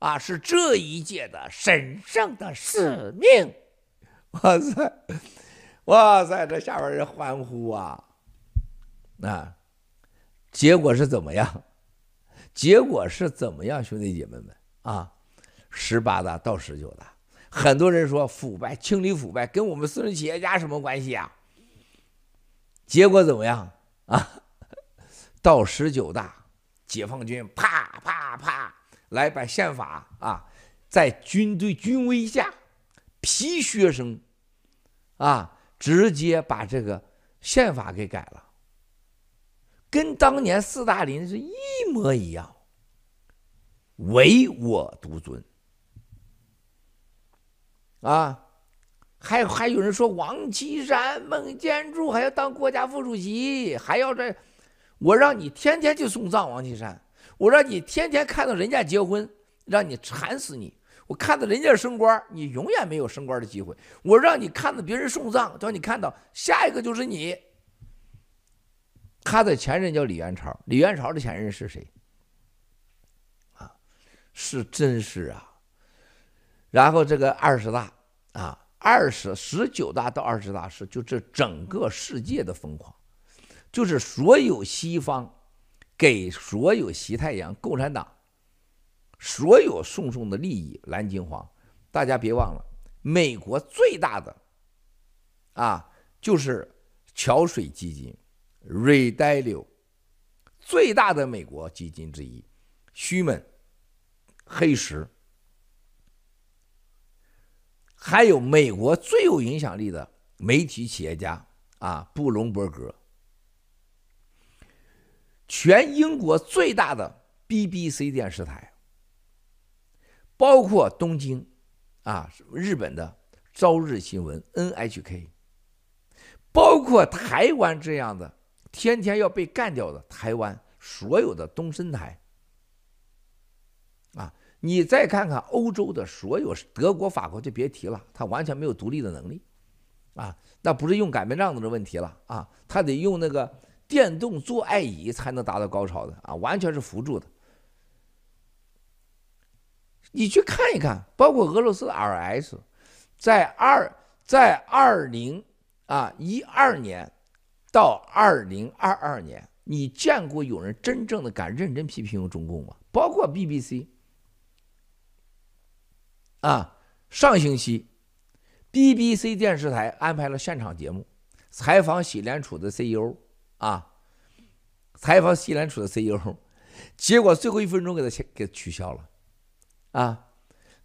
啊，是这一届的神圣的使命。哇塞，哇塞，这下边人欢呼啊！啊，结果是怎么样？结果是怎么样，兄弟姐妹们啊？十八大到十九大，很多人说腐败，清理腐败跟我们私人企业家什么关系啊？结果怎么样啊？到十九大，解放军啪啪啪来把宪法啊，在军队军威下，皮靴声啊，直接把这个宪法给改了。跟当年斯大林是一模一样，唯我独尊啊！还还有人说王岐山、孟建柱还要当国家副主席，还要这，我让你天天去送葬王岐山，我让你天天看到人家结婚，让你惨死你！我看到人家升官，你永远没有升官的机会。我让你看到别人送葬，叫你看到下一个就是你。他的前任叫李元朝，李元朝的前任是谁？啊，是真是啊。然后这个二十大啊，二十十九大到二十大是就这整个世界的疯狂，就是所有西方给所有西太阳共产党所有送送的利益蓝金黄，大家别忘了，美国最大的啊就是桥水基金。瑞戴流，最大的美国基金之一，虚门、黑石，还有美国最有影响力的媒体企业家啊，布隆伯格，全英国最大的 BBC 电视台，包括东京啊，日本的朝日新闻 NHK，包括台湾这样的。天天要被干掉的台湾所有的东森台，啊，你再看看欧洲的所有德国、法国就别提了，他完全没有独立的能力，啊，那不是用擀面杖子的问题了啊，他得用那个电动做爱椅才能达到高潮的啊，完全是辅助的。你去看一看，包括俄罗斯的 RS，在二在二零啊一二年到二零二二年，你见过有人真正的敢认真批评中共吗？包括 BBC 啊，上星期 BBC 电视台安排了现场节目，采访喜联储的 CEO 啊，采访喜联储的 CEO，结果最后一分钟给他给取消了。啊，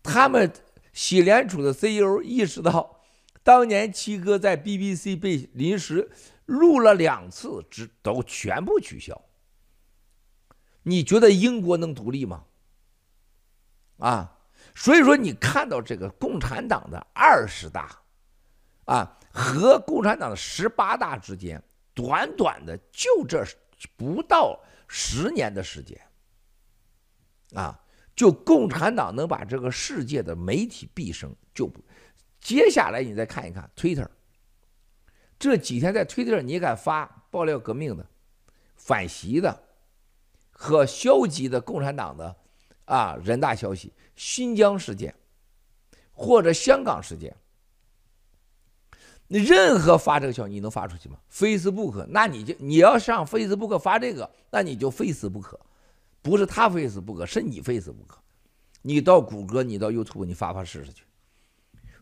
他们喜联储的 CEO 意识到，当年七哥在 BBC 被临时录了两次，只都全部取消。你觉得英国能独立吗？啊，所以说你看到这个共产党的二十大，啊，和共产党的十八大之间，短短的就这不到十年的时间，啊。就共产党能把这个世界的媒体毕生就不，接下来你再看一看 Twitter，这几天在 Twitter 你敢发爆料革命的、反习的和消极的共产党的啊人大消息、新疆事件或者香港事件，你任何发这个消息你能发出去吗？Facebook，那你就你要上 Facebook 发这个，那你就非死不可。不是他非死不可，是你非死不可。你到谷歌，你到 YouTube，你发发试试去。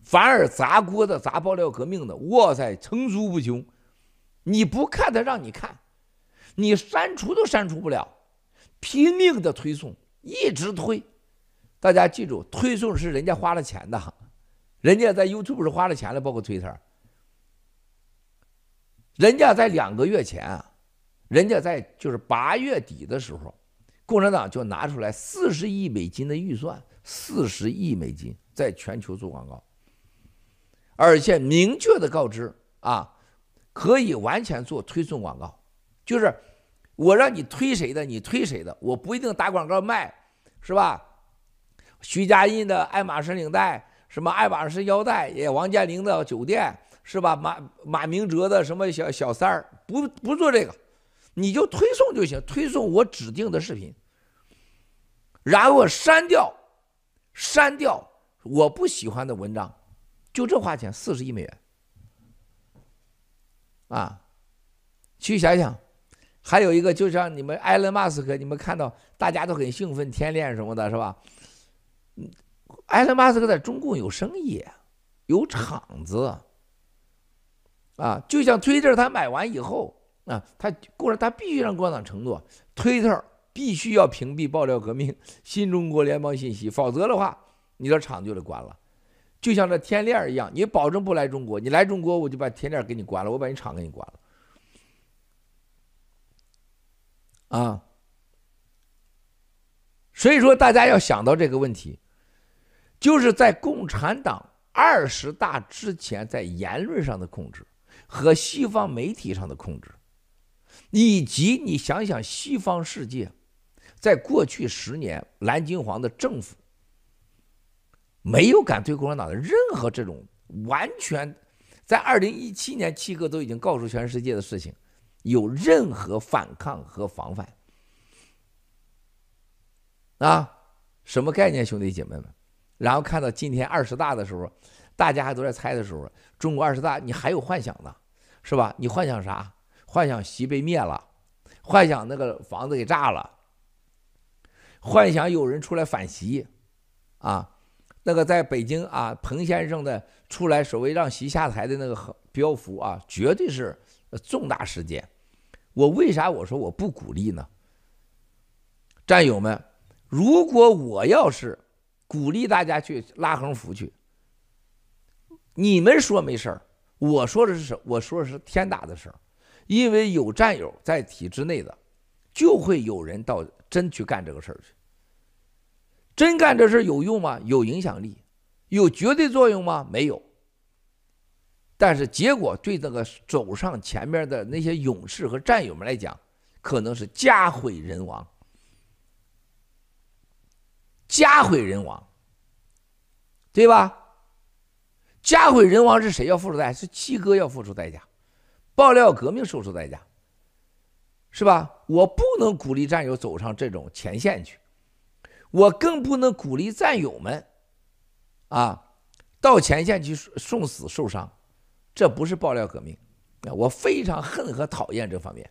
反而砸锅的、砸爆料革命的，哇塞，层出不穷。你不看他让你看，你删除都删除不了，拼命的推送，一直推。大家记住，推送是人家花了钱的，人家在 YouTube 是花了钱的，包括 Twitter。人家在两个月前啊，人家在就是八月底的时候。共产党就拿出来四十亿美金的预算，四十亿美金在全球做广告，而且明确的告知啊，可以完全做推送广告，就是我让你推谁的，你推谁的，我不一定打广告卖，是吧？徐家印的爱马仕领带，什么爱马仕腰带，也王健林的酒店，是吧？马马明哲的什么小小三儿，不不做这个。你就推送就行，推送我指定的视频，然后删掉，删掉我不喜欢的文章，就这花钱四十亿美元，啊，去想想，还有一个就像你们埃隆·马斯克，你们看到大家都很兴奋，天链什么的，是吧？埃隆·马斯克在中共有生意，有厂子，啊，就像推特他买完以后。啊，他过了，他必须让共产党承诺，推特必须要屏蔽爆料革命、新中国联邦信息，否则的话，你的厂就得关了。就像这天链一样，你保证不来中国，你来中国我就把天链给你关了，我把你厂给你关了。啊，所以说大家要想到这个问题，就是在共产党二十大之前，在言论上的控制和西方媒体上的控制。以及你想想，西方世界在过去十年，蓝金黄的政府没有敢对共产党的任何这种完全，在二零一七年七哥都已经告诉全世界的事情，有任何反抗和防范啊？什么概念，兄弟姐妹们？然后看到今天二十大的时候，大家还都在猜的时候，中国二十大你还有幻想呢，是吧？你幻想啥？幻想习被灭了，幻想那个房子给炸了，幻想有人出来反习，啊，那个在北京啊，彭先生的出来所谓让习下台的那个标幅啊，绝对是重大事件。我为啥我说我不鼓励呢？战友们，如果我要是鼓励大家去拉横幅去，你们说没事儿，我说的是什？我说的是天大的事儿。因为有战友在体制内的，就会有人到真去干这个事儿去。真干这事有用吗？有影响力，有绝对作用吗？没有。但是结果对这个走上前面的那些勇士和战友们来讲，可能是家毁人亡，家毁人亡，对吧？家毁人亡是谁要付出代价？是七哥要付出代价，爆料革命付出代价，是吧？我不能鼓励战友走上这种前线去，我更不能鼓励战友们，啊，到前线去送死受伤，这不是爆料革命，我非常恨和讨厌这方面，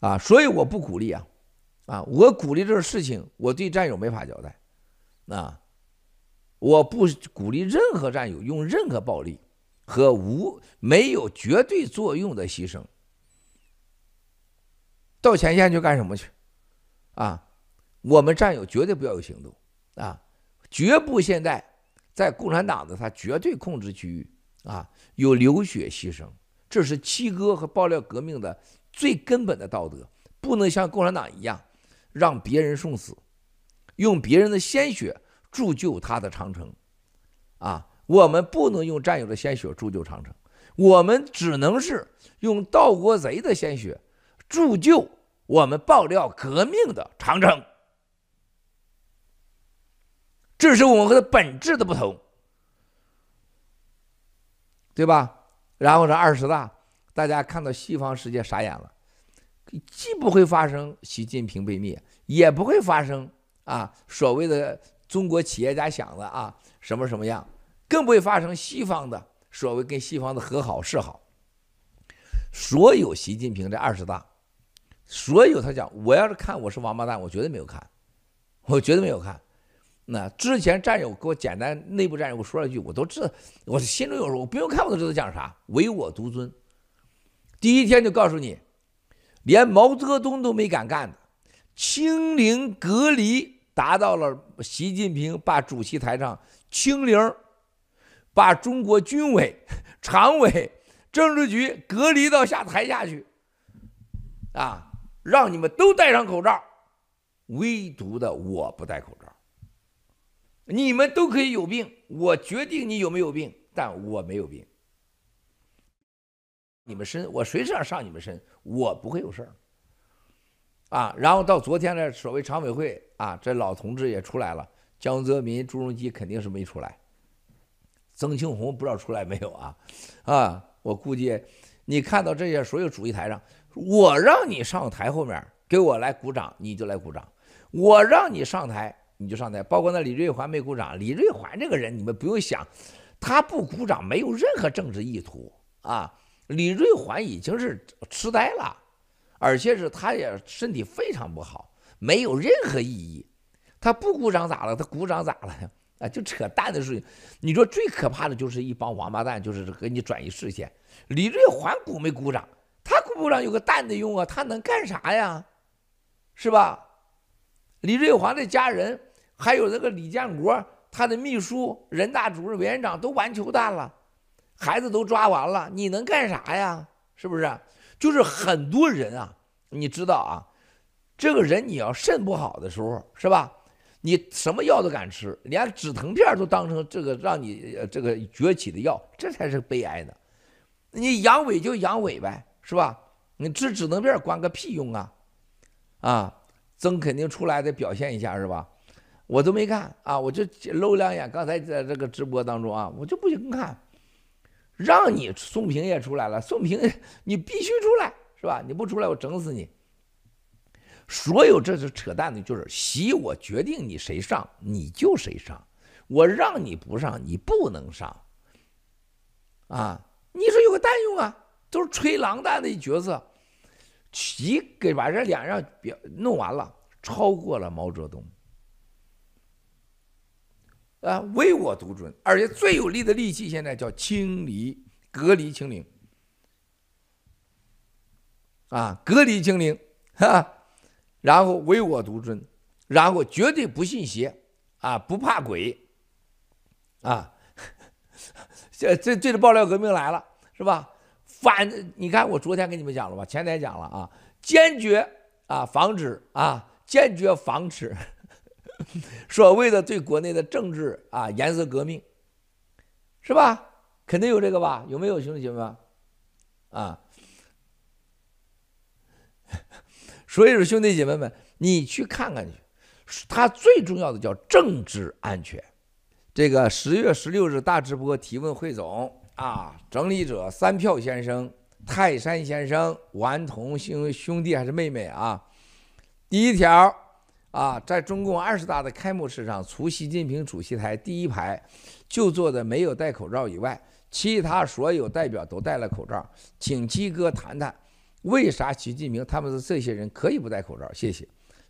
啊，所以我不鼓励啊，啊，我鼓励这个事情，我对战友没法交代，啊。我不鼓励任何战友用任何暴力和无没有绝对作用的牺牲。到前线去干什么去？啊，我们战友绝对不要有行动啊，绝不现在在共产党的他绝对控制区域啊有流血牺牲，这是七哥和爆料革命的最根本的道德，不能像共产党一样让别人送死，用别人的鲜血。铸就他的长城，啊，我们不能用战友的鲜血铸就长城，我们只能是用盗国贼的鲜血铸就我们爆料革命的长城。这是我们和他本质的不同，对吧？然后这二十大，大家看到西方世界傻眼了，既不会发生习近平被灭，也不会发生啊所谓的。中国企业家想的啊，什么什么样，更不会发生西方的所谓跟西方的和好是好。所有习近平这二十大，所有他讲，我要是看我是王八蛋，我绝对没有看，我绝对没有看。那之前战友给我简单内部战友我说了一句，我都知道，我心中有数，我不用看我都知道讲啥，唯我独尊。第一天就告诉你，连毛泽东都没敢干的，清零隔离。达到了习近平把主席台上清零，把中国军委、常委、政治局隔离到下台下去，啊，让你们都戴上口罩，唯独的我不戴口罩。你们都可以有病，我决定你有没有病，但我没有病。你们身，我随时要上你们身，我不会有事儿。啊，然后到昨天的所谓常委会啊，这老同志也出来了，江泽民、朱镕基肯定是没出来，曾庆红不知道出来没有啊？啊，我估计你看到这些所有主席台上，我让你上台后面给我来鼓掌，你就来鼓掌；我让你上台，你就上台。包括那李瑞环没鼓掌，李瑞环这个人你们不用想，他不鼓掌没有任何政治意图啊。李瑞环已经是痴呆了。而且是他也身体非常不好，没有任何意义。他不鼓掌咋了？他鼓掌咋了呀？啊，就扯淡的事情。你说最可怕的就是一帮王八蛋，就是给你转移视线。李瑞环鼓没鼓掌？他鼓不鼓掌有个蛋的用啊？他能干啥呀？是吧？李瑞环的家人，还有那个李建国，他的秘书、人大主任、委员长都完球蛋了，孩子都抓完了，你能干啥呀？是不是？就是很多人啊，你知道啊，这个人你要肾不好的时候，是吧？你什么药都敢吃，连止疼片都当成这个让你这个崛起的药，这才是悲哀的。你阳痿就阳痿呗，是吧？你吃止疼片管个屁用啊！啊，曾肯定出来得表现一下是吧？我都没看啊，我就露两眼。刚才在这个直播当中啊，我就不行看。让你宋平也出来了，宋平你必须出来，是吧？你不出来，我整死你！所有这是扯淡的，就是习我决定你谁上你就谁上，我让你不上你不能上。啊，你说有个蛋用啊？都是吹狼蛋的角色，习给把这两样表弄完了，超过了毛泽东。啊，唯我独尊，而且最有力的利器现在叫清理、隔离、清零。啊，隔离清零，哈，然后唯我独尊，然后绝对不信邪，啊，不怕鬼，啊，这这这个爆料革命来了，是吧？反，你看我昨天跟你们讲了吧，前天讲了啊，坚决啊防止啊，坚决防止。所谓的对国内的政治啊颜色革命，是吧？肯定有这个吧？有没有兄弟姐妹们？啊，所以说兄弟姐妹们，你去看看去，它最重要的叫政治安全，这个十月十六日大直播提问汇总啊，整理者三票先生、泰山先生、顽童兄兄弟还是妹妹啊？第一条啊，在中共二十大的开幕式上，除习近平主席台第一排就坐的没有戴口罩以外，其他所有代表都戴了口罩。请鸡哥谈谈，为啥习近平他们的这些人可以不戴口罩？谢谢。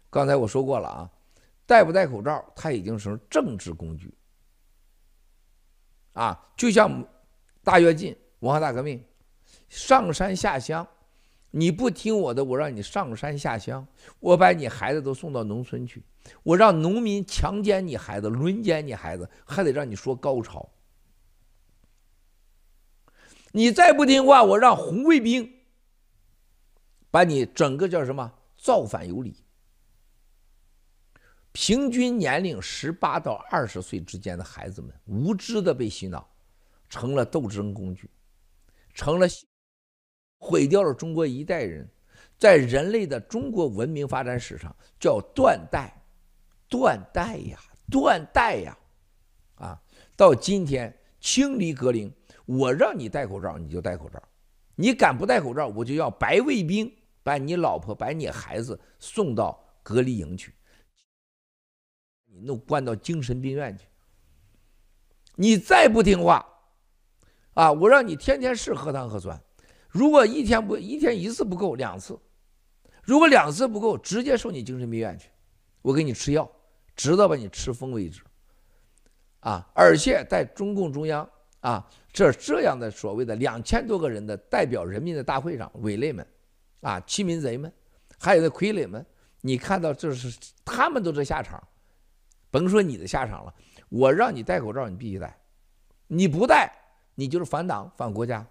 刚才我说过了啊，戴不戴口罩，他已经成政治工具。啊，就像大跃进、文化大革命，上山下乡，你不听我的，我让你上山下乡，我把你孩子都送到农村去，我让农民强奸你孩子、轮奸你孩子，还得让你说高潮。你再不听话，我让红卫兵把你整个叫什么造反有理。平均年龄十八到二十岁之间的孩子们，无知的被洗脑，成了斗争工具，成了毁掉了中国一代人，在人类的中国文明发展史上叫断代，断代呀，断代呀，啊，到今天清理隔离，我让你戴口罩你就戴口罩，你敢不戴口罩，我就要白卫兵把你老婆、把你孩子送到隔离营去。你弄关到精神病院去！你再不听话，啊，我让你天天试核糖核酸。如果一天不一天一次不够，两次；如果两次不够，直接送你精神病院去。我给你吃药，直到把你吃疯为止。啊，而且在中共中央啊，这这样的所谓的两千多个人的代表人民的大会上，伪类们，啊，欺民贼们，还有那傀儡们，你看到这是他们都这下场。甭说你的下场了，我让你戴口罩，你必须戴，你不戴，你就是反党反国家。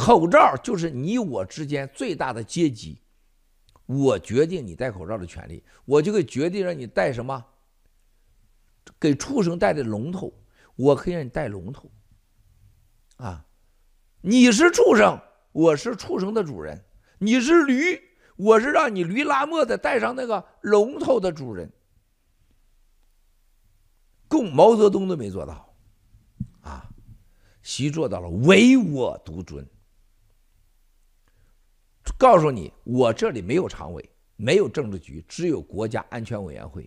口罩就是你我之间最大的阶级，我决定你戴口罩的权利，我就可以决定让你戴什么，给畜生戴的龙头，我可以让你戴龙头。啊，你是畜生，我是畜生的主人；你是驴，我是让你驴拉磨的戴上那个龙头的主人。共毛泽东都没做到，啊，习做到了唯我独尊。告诉你，我这里没有常委，没有政治局，只有国家安全委员会。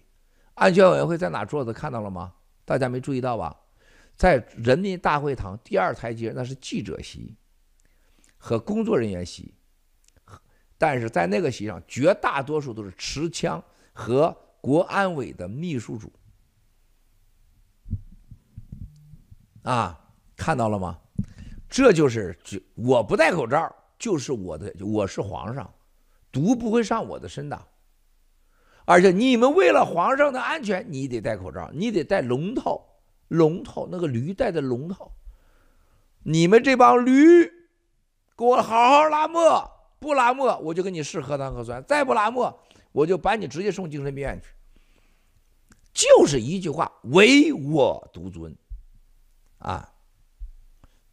安全委员会在哪桌子？看到了吗？大家没注意到吧？在人民大会堂第二台阶，那是记者席和工作人员席。但是在那个席上，绝大多数都是持枪和国安委的秘书组。啊，看到了吗？这就是我不戴口罩，就是我的，我是皇上，毒不会上我的身的。而且你们为了皇上的安全，你得戴口罩，你得戴龙套，龙套那个驴戴的龙套。你们这帮驴，给我好好拉磨，不拉磨我就给你试核糖核酸，再不拉磨我就把你直接送精神病院去。就是一句话，唯我独尊。啊，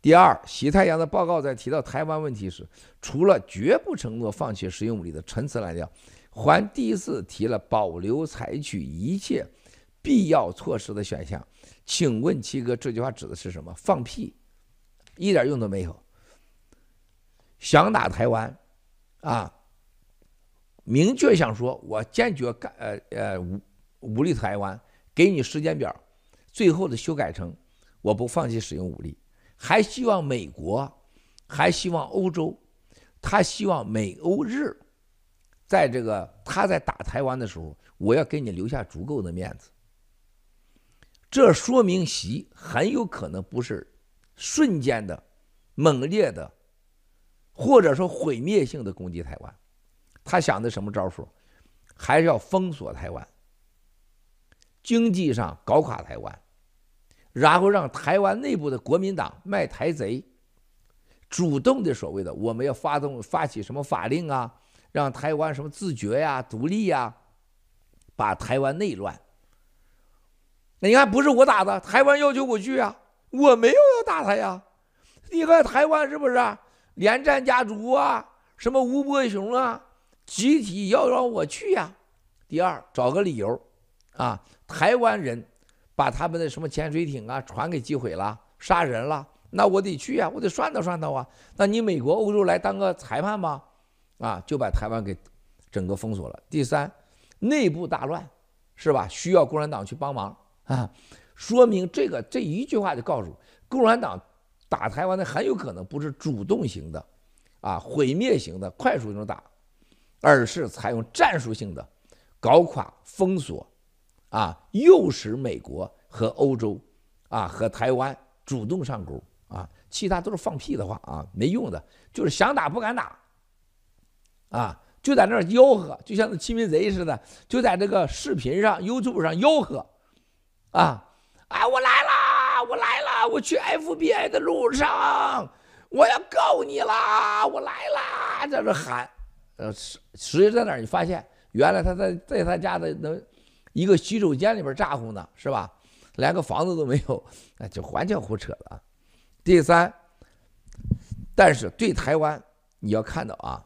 第二，习太阳的报告在提到台湾问题时，除了绝不承诺放弃使用武力的陈词滥调，还第一次提了保留采取一切必要措施的选项。请问七哥，这句话指的是什么？放屁，一点用都没有。想打台湾，啊，明确想说，我坚决干呃呃武武力台湾，给你时间表，最后的修改成。我不放弃使用武力，还希望美国，还希望欧洲，他希望美欧日，在这个他在打台湾的时候，我要给你留下足够的面子。这说明习很有可能不是瞬间的、猛烈的，或者说毁灭性的攻击台湾，他想的什么招数？还是要封锁台湾，经济上搞垮台湾。然后让台湾内部的国民党卖台贼，主动的所谓的我们要发动发起什么法令啊，让台湾什么自决呀、独立呀，把台湾内乱。那你看不是我打的，台湾要求我去啊，我没有要打他呀。你看台湾是不是连战家族啊，什么吴伯雄啊，集体要让我去呀？第二，找个理由啊，台湾人。把他们的什么潜水艇啊、船给击毁了，杀人了，那我得去啊，我得算到算到啊。那你美国、欧洲来当个裁判吗？啊，就把台湾给整个封锁了。第三，内部大乱，是吧？需要共产党去帮忙啊，说明这个这一句话就告诉共产党打台湾的很有可能不是主动型的，啊，毁灭型的快速性打，而是采用战术性的搞垮、封锁，啊，诱使美国和欧洲，啊和台湾主动上钩，啊，其他都是放屁的话啊，没用的，就是想打不敢打，啊，就在那儿吆喝，就像那亲民贼似的，就在这个视频上、YouTube 上吆喝，啊，哎，我来啦，我来啦，我去 FBI 的路上，我要告你啦，我来啦，在这喊。呃，实实际在哪儿？你发现原来他在在他家的那一个洗手间里边咋呼呢，是吧？连个房子都没有，那就完全胡扯了。第三，但是对台湾你要看到啊，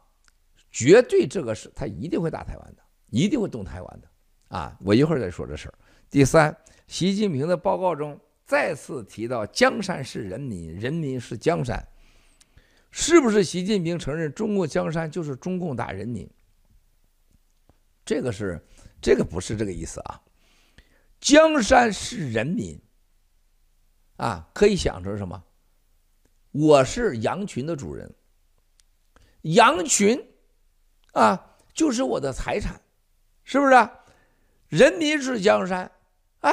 绝对这个是他一定会打台湾的，一定会动台湾的啊！我一会儿再说这事儿。第三，习近平的报告中再次提到江山是人民，人民是江山。是不是习近平承认中共江山就是中共打人民？这个是，这个不是这个意思啊。江山是人民，啊，可以想成什么？我是羊群的主人，羊群，啊，就是我的财产，是不是？人民是江山，哎，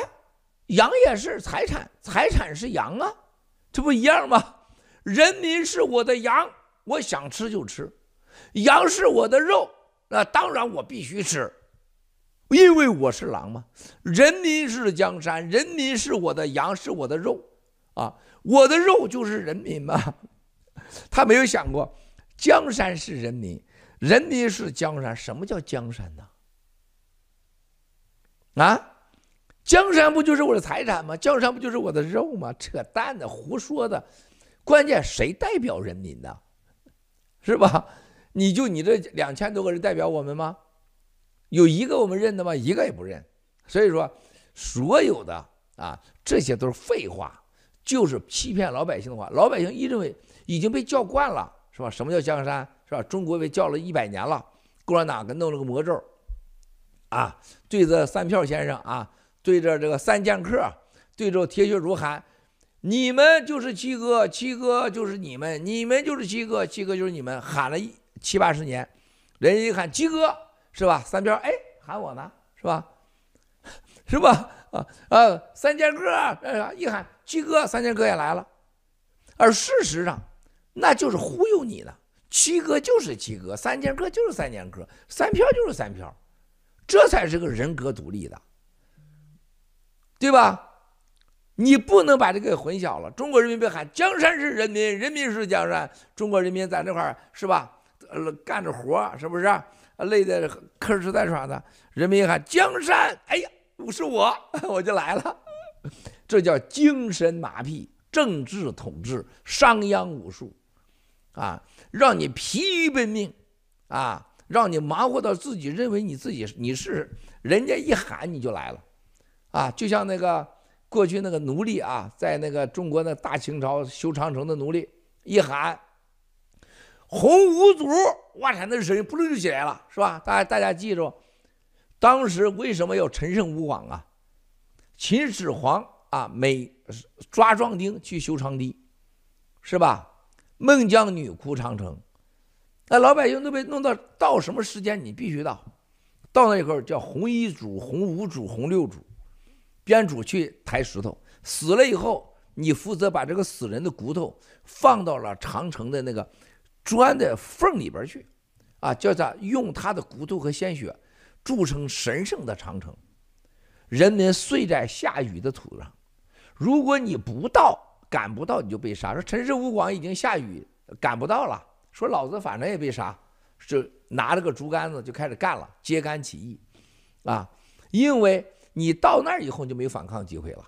羊也是财产，财产是羊啊，这不一样吗？人民是我的羊，我想吃就吃；羊是我的肉，那当然我必须吃，因为我是狼嘛。人民是江山，人民是我的羊，是我的肉，啊，我的肉就是人民嘛。他没有想过，江山是人民，人民是江山。什么叫江山呢？啊，江山不就是我的财产吗？江山不就是我的肉吗？扯淡的，胡说的。关键谁代表人民呢？是吧？你就你这两千多个人代表我们吗？有一个我们认的吗？一个也不认。所以说，所有的啊，这些都是废话，就是欺骗老百姓的话。老百姓一认为已经被教惯了，是吧？什么叫江山？是吧？中国被叫了一百年了，共产党给弄了个魔咒，啊，对着三票先生啊，对着这个三剑客，对着铁血如寒。你们就是七哥，七哥就是你们，你们就是七哥，七哥就是你们，喊了一七八十年，人家一喊七哥是吧？三票哎喊我呢是吧？是吧？啊啊三剑客一喊七哥，三剑客也来了，而事实上那就是忽悠你的，七哥就是七哥，三剑客就是三剑客，三票就是三票，这才是个人格独立的，对吧？你不能把这个给混淆了。中国人民别喊江山是人民，人民是江山。中国人民在这块是吧？呃，干着活是不是？累得吭哧带喘的。人民喊江山，哎呀，是我，我就来了。这叫精神麻痹、政治统治、商鞅武术，啊，让你疲于奔命，啊，让你忙活到自己认为你自己你是人家一喊你就来了，啊，就像那个。过去那个奴隶啊，在那个中国的大清朝修长城的奴隶，一喊“洪武祖”，哇塞，那声音扑棱就起来了，是吧？大家大家记住，当时为什么要陈胜吴广啊？秦始皇啊，每抓壮丁去修长堤，是吧？孟姜女哭长城，那老百姓都被弄到到什么时间？你必须到，到那以后叫洪一祖、洪五祖、洪六组。编主去抬石头，死了以后，你负责把这个死人的骨头放到了长城的那个砖的缝里边去，啊，叫他用他的骨头和鲜血铸成神圣的长城，人民睡在下雨的土上。如果你不到，赶不到，你就被杀。说陈胜吴广已经下雨赶不到了，说老子反正也被杀，就拿着个竹竿子就开始干了，揭竿起义，啊，因为。你到那儿以后就没有反抗机会了，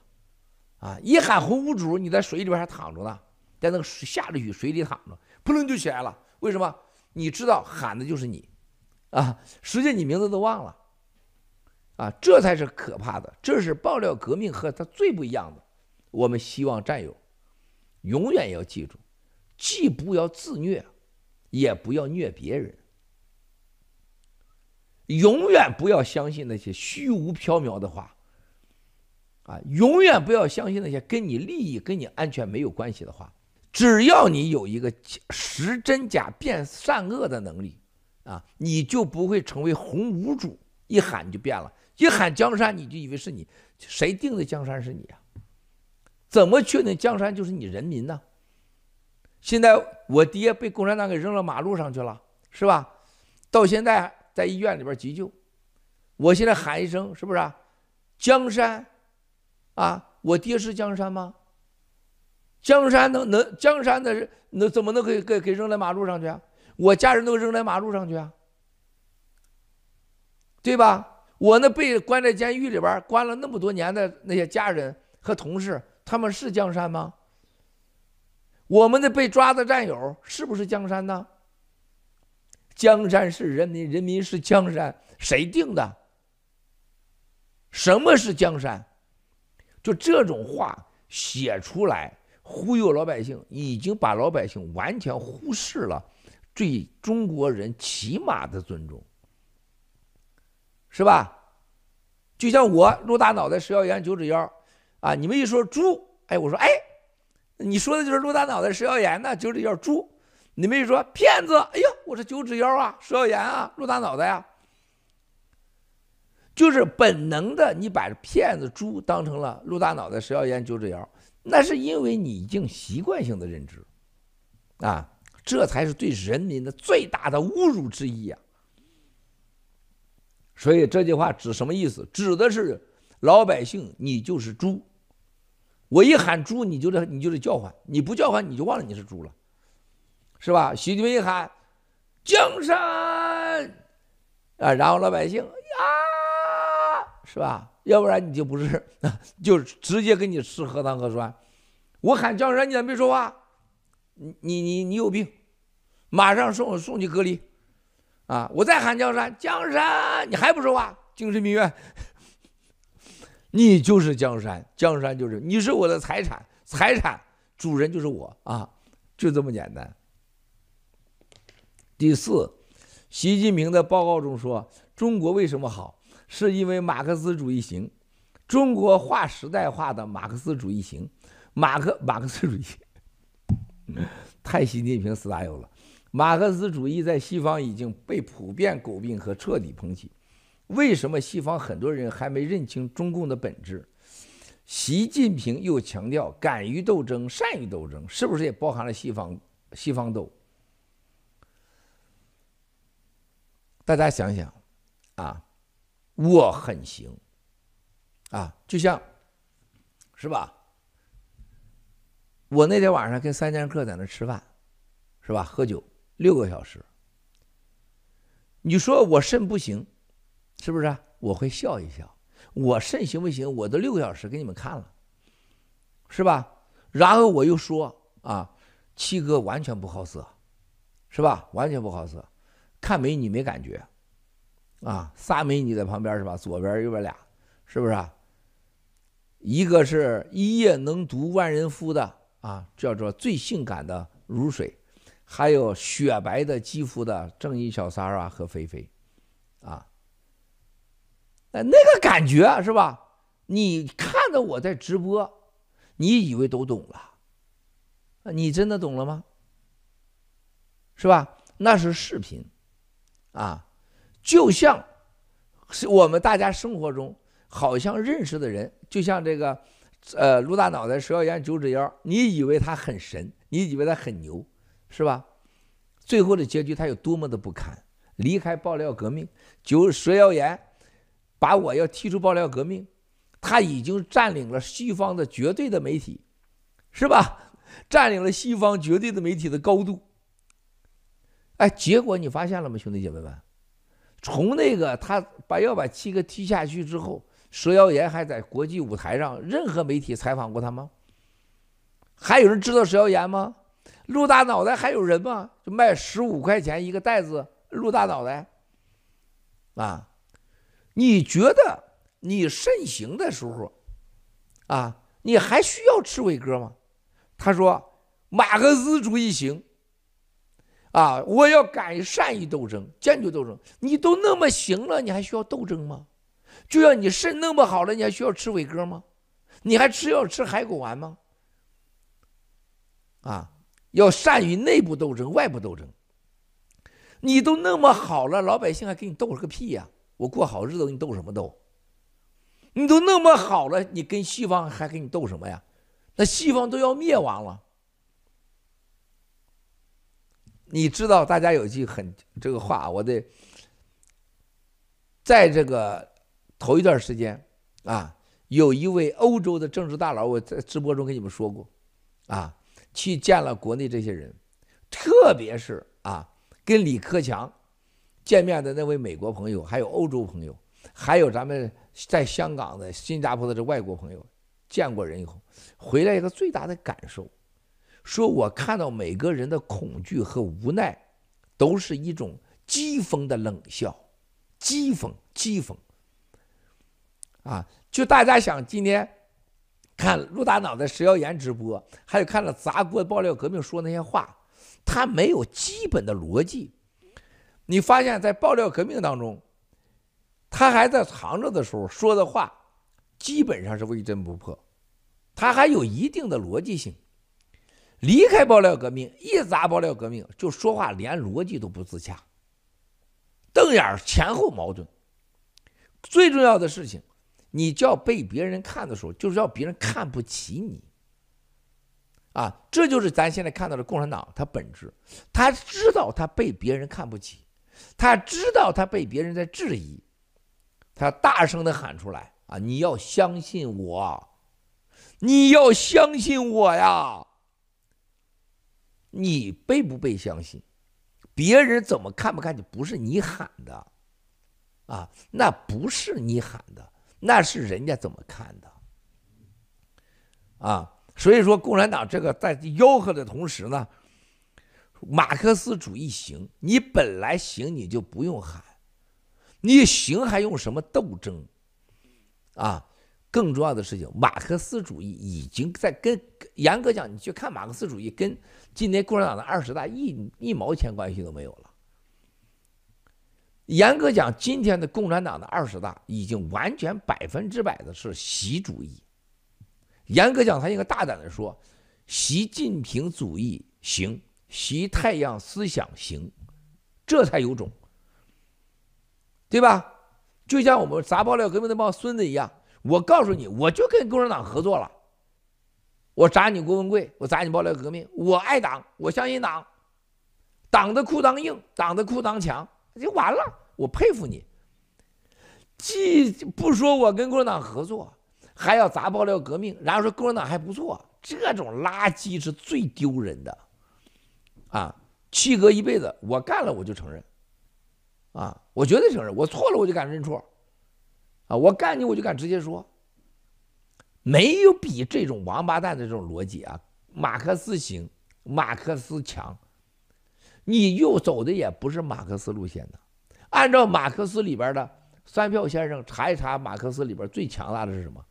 啊！一喊洪武主，你在水里边还躺着呢，在那个下着雨水里躺着，扑棱就起来了。为什么？你知道喊的就是你，啊！实际你名字都忘了，啊，这才是可怕的。这是爆料革命和他最不一样的。我们希望战友永远要记住，既不要自虐，也不要虐别人。永远不要相信那些虚无缥缈的话，啊，永远不要相信那些跟你利益、跟你安全没有关系的话。只要你有一个识真假、辨善恶的能力，啊，你就不会成为红无主，一喊就变了，一喊江山你就以为是你，谁定的江山是你啊？怎么确定江山就是你人民呢？现在我爹被共产党给扔到马路上去了，是吧？到现在。在医院里边急救，我现在喊一声，是不是啊？江山，啊，我爹是江山吗？江山能能江山的人，那怎么能给给给扔在马路上去啊？我家人都扔在马路上去啊，对吧？我那被关在监狱里边关了那么多年的那些家人和同事，他们是江山吗？我们的被抓的战友是不是江山呢？江山是人民，人民是江山，谁定的？什么是江山？就这种话写出来忽悠老百姓，已经把老百姓完全忽视了对中国人起码的尊重，是吧？就像我陆大脑袋蛇腰炎九指腰啊，你们一说猪，哎，我说哎，你说的就是陆大脑袋蛇腰炎呢，九指腰猪。你们一说骗子，哎呦，我是九指腰啊，蛇腰炎啊，陆大脑袋呀，就是本能的，你把骗子猪当成了陆大脑袋、蛇腰炎、九指腰，那是因为你已经习惯性的认知，啊，这才是对人民的最大的侮辱之一呀。所以这句话指什么意思？指的是老百姓，你就是猪，我一喊猪，你就得你就得叫唤，你不叫唤，你就忘了你是猪了。是吧？习近平一喊“江山”，啊，然后老百姓呀，是吧？要不然你就不是，就直接给你吃核糖核酸。我喊江山，你咋没说话？你你你你有病，马上送送去隔离。啊！我再喊江山，江山，你还不说话？精神病院。你就是江山，江山就是你是我的财产，财产主人就是我啊，就这么简单。第四，习近平的报告中说，中国为什么好？是因为马克思主义行，中国划时代化的马克思主义行，马克 马克思主义，太习近平 style 了。马克思主义在西方已经被普遍诟病和彻底抨击。为什么西方很多人还没认清中共的本质？习近平又强调敢于斗争、善于斗争，是不是也包含了西方西方斗？大家想想，啊，我很行，啊，就像，是吧？我那天晚上跟三剑客在那吃饭，是吧？喝酒六个小时。你说我肾不行，是不是？我会笑一笑。我肾行不行？我都六个小时给你们看了，是吧？然后我又说啊，七哥完全不好色，是吧？完全不好色。看美女没感觉，啊，仨美女在旁边是吧？左边右边俩，是不是啊？一个是一夜能读万人夫的啊，叫做最性感的如水，还有雪白的肌肤的正义小三啊和菲菲，啊，那那个感觉是吧？你看到我在直播，你以为都懂了，你真的懂了吗？是吧？那是视频。啊，就像是我们大家生活中好像认识的人，就像这个，呃，陆大脑袋、蛇腰炎、九指腰，你以为他很神，你以为他很牛，是吧？最后的结局他有多么的不堪，离开爆料革命，九蛇腰炎，把我要踢出爆料革命，他已经占领了西方的绝对的媒体，是吧？占领了西方绝对的媒体的高度。哎，结果你发现了吗，兄弟姐妹们？从那个他把要把七哥踢下去之后，蛇腰炎还在国际舞台上，任何媒体采访过他吗？还有人知道蛇腰炎吗？陆大脑袋还有人吗？就卖十五块钱一个袋子，陆大脑袋。啊，你觉得你慎行的时候，啊，你还需要赤伟哥吗？他说：“马克思主义行。”啊，我要敢于善于斗争，坚决斗争。你都那么行了，你还需要斗争吗？就像你肾那么好了，你还需要吃伟哥吗？你还吃要吃海狗丸吗？啊，要善于内部斗争，外部斗争。你都那么好了，老百姓还跟你斗个屁呀、我过好日子，你斗什么斗？你都那么好了，你跟西方还跟你斗什么呀？那西方都要灭亡了。你知道，大家有句很这个话，我得在这个头一段时间啊，有一位欧洲的政治大佬，我在直播中跟你们说过，啊，去见了国内这些人，特别是啊，跟李克强见面的那位美国朋友，还有欧洲朋友，还有咱们在香港的、新加坡的这外国朋友，见过人以后，回来一个最大的感受。说，我看到每个人的恐惧和无奈，都是一种讥讽的冷笑，讥讽，讥讽。啊，就大家想今天看陆大脑袋石耀岩直播，还有看了砸锅爆料革命说那些话，他没有基本的逻辑。你发现，在爆料革命当中，他还在藏着的时候说的话，基本上是微针不破，他还有一定的逻辑性。离开爆料革命，一砸爆料革命就说话连逻辑都不自洽，瞪眼前后矛盾。最重要的事情，你叫被别人看的时候，就是要别人看不起你。啊，这就是咱现在看到的共产党，他本质，他知道他被别人看不起，他知道他被别人在质疑，他大声的喊出来啊！你要相信我，你要相信我呀！你被不被相信？别人怎么看不看你？不是你喊的，啊，那不是你喊的，那是人家怎么看的，啊，所以说共产党这个在吆喝的同时呢，马克思主义行，你本来行你就不用喊，你行还用什么斗争？啊？更重要的事情，马克思主义已经在跟严格讲，你去看马克思主义跟今年共产党的二十大一一毛钱关系都没有了。严格讲，今天的共产党的二十大已经完全百分之百的是习主义。严格讲，他应该大胆的说，习近平主义行，习太阳思想行，这才有种，对吧？就像我们砸爆料革命那帮孙子一样。我告诉你，我就跟共产党合作了。我砸你郭文贵，我砸你爆料革命。我爱党，我相信党。党的裤裆硬，党的裤裆强，就完了。我佩服你，既不说我跟共产党合作，还要砸爆料革命，然后说共产党还不错。这种垃圾是最丢人的。啊，七哥一辈子，我干了我就承认。啊，我绝对承认，我错了我就敢认错。啊！我干你，我就敢直接说，没有比这种王八蛋的这种逻辑啊，马克思行，马克思强，你又走的也不是马克思路线的。按照马克思里边的三票先生查一查，马克思里边最强大的是什么？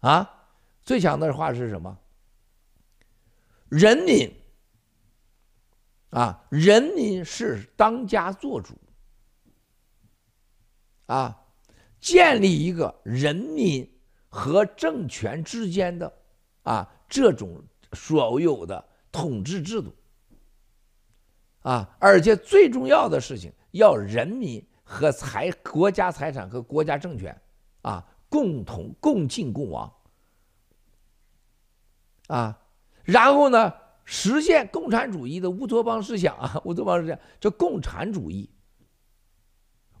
啊，最强的话是什么？人民啊，人民是当家作主啊。建立一个人民和政权之间的啊这种所有的统治制度啊，而且最重要的事情要人民和财国家财产和国家政权啊共同共进共亡啊，然后呢实现共产主义的乌托邦思想啊，乌托邦思想叫共产主义，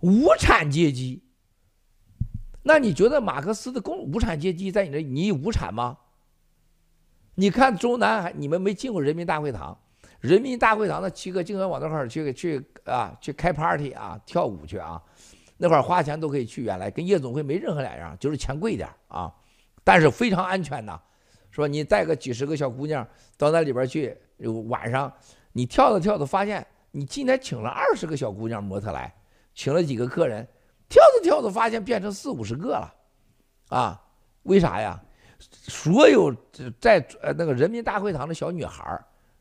无产阶级。那你觉得马克思的工无产阶级在你这，你无产吗？你看中南海，你们没进过人民大会堂，人民大会堂的七个经常往那块儿去去啊，去开 party 啊，跳舞去啊，那块儿花钱都可以去。原来跟夜总会没任何两样，就是钱贵点啊，但是非常安全呐。说你带个几十个小姑娘到那里边去，晚上你跳着跳着发现，你今天请了二十个小姑娘模特来，请了几个客人。跳着跳着，发现变成四五十个了，啊，为啥呀？所有在呃那个人民大会堂的小女孩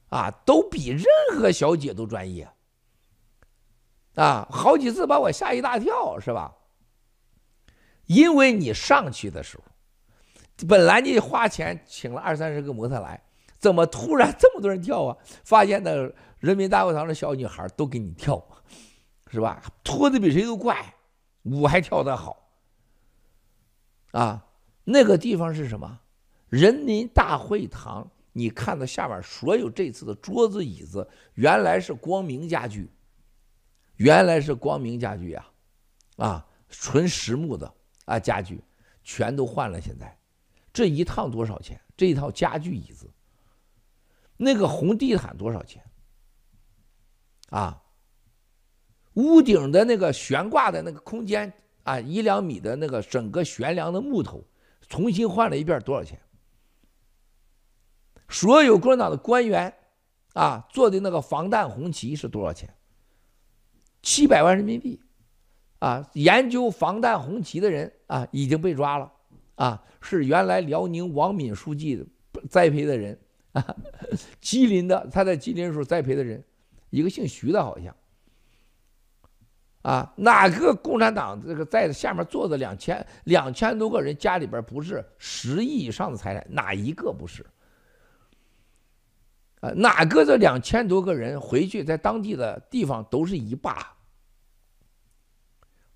啊，都比任何小姐都专业，啊，好几次把我吓一大跳，是吧？因为你上去的时候，本来你花钱请了二三十个模特来，怎么突然这么多人跳啊？发现那人民大会堂的小女孩都给你跳，是吧？脱的比谁都快，舞还跳得好，啊。那个地方是什么？人民大会堂。你看到下面所有这次的桌子椅子，原来是光明家具，原来是光明家具呀，啊，纯实木的啊家具，全都换了。现在这一趟多少钱？这一套家具椅子，那个红地毯多少钱？啊，屋顶的那个悬挂的那个空间啊，一两米的那个整个悬梁的木头。重新换了一遍，多少钱？所有共产党的官员啊，做的那个防弹红旗是多少钱？七百万人民币啊！研究防弹红旗的人啊，已经被抓了啊！是原来辽宁王敏书记栽培的人啊，吉林的他在吉林时候栽培的人，一个姓徐的，好像。啊，哪个共产党这个在下面坐着两千两千多个人家里边不是十亿以上的财产，哪一个不是？啊，哪个这两千多个人回去在当地的地方都是一霸？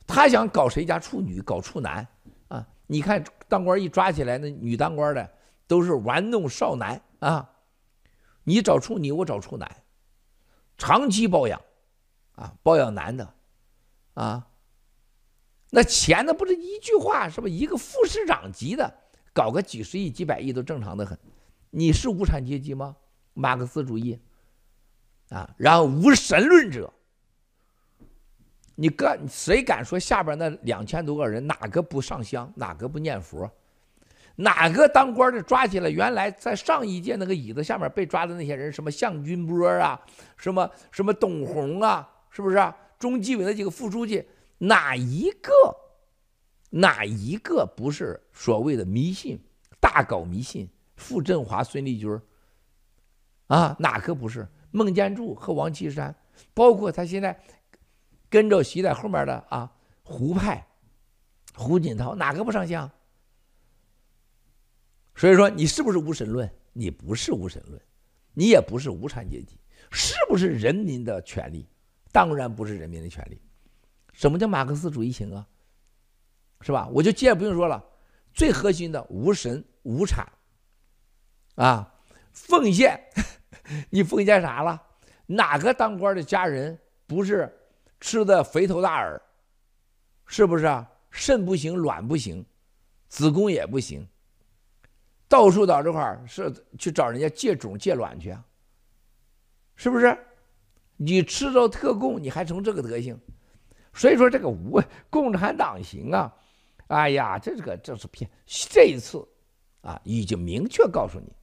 他想搞谁家处女，搞处男啊？你看当官一抓起来，那女当官的都是玩弄少男啊！你找处女，我找处男，长期包养，啊，包养男的。啊，那钱那不是一句话，是不一个副市长级的搞个几十亿、几百亿都正常的很？你是无产阶级吗？马克思主义啊，然后无神论者，你敢谁敢说下边那两千多个人哪个不上香，哪个不念佛，哪个当官的抓起来？原来在上一届那个椅子下面被抓的那些人，什么项军波啊，什么什么董红啊，是不是啊？中纪委的几个副书记，哪一个，哪一个不是所谓的迷信，大搞迷信？傅振华、孙立军，啊，哪个不是？孟建柱和王岐山，包括他现在跟着习在后面的啊，胡派，胡锦涛，哪个不上香？所以说，你是不是无神论？你不是无神论，你也不是无产阶级，是不是人民的权利？当然不是人民的权利。什么叫马克思主义型啊？是吧？我就接着不用说了。最核心的无神无产，啊，奉献，你奉献啥了？哪个当官的家人不是吃的肥头大耳？是不是啊？肾不行，卵不行，子宫也不行，到处到这块儿是去找人家借种借卵去啊？是不是？你吃着特供，你还成这个德行，所以说这个无共产党行啊，哎呀，这这个这是骗。这一次啊，已经明确告诉你，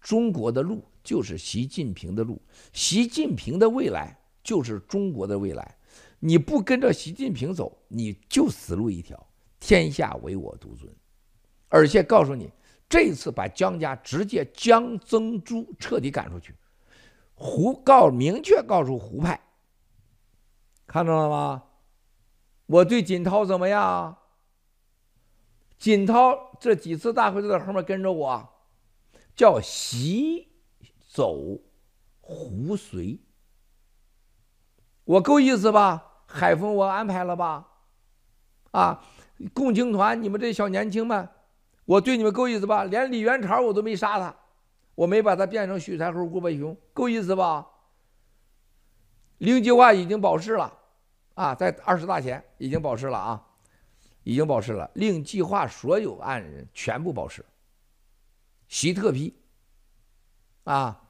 中国的路就是习近平的路，习近平的未来就是中国的未来。你不跟着习近平走，你就死路一条，天下唯我独尊。而且告诉你，这次把江家直接江增珠彻底赶出去。胡告明确告诉胡派，看到了吗？我对锦涛怎么样？锦涛这几次大会都在后面跟着我，叫习走胡随，我够意思吧？海丰我安排了吧？啊，共青团你们这小年轻们，我对你们够意思吧？连李元朝我都没杀他。我没把他变成许才猴、顾伯雄，够意思吧？令计划已经保释了，啊，在二十大前已经保释了啊，已经保释了。令计划所有案人全部保释，习特批，啊，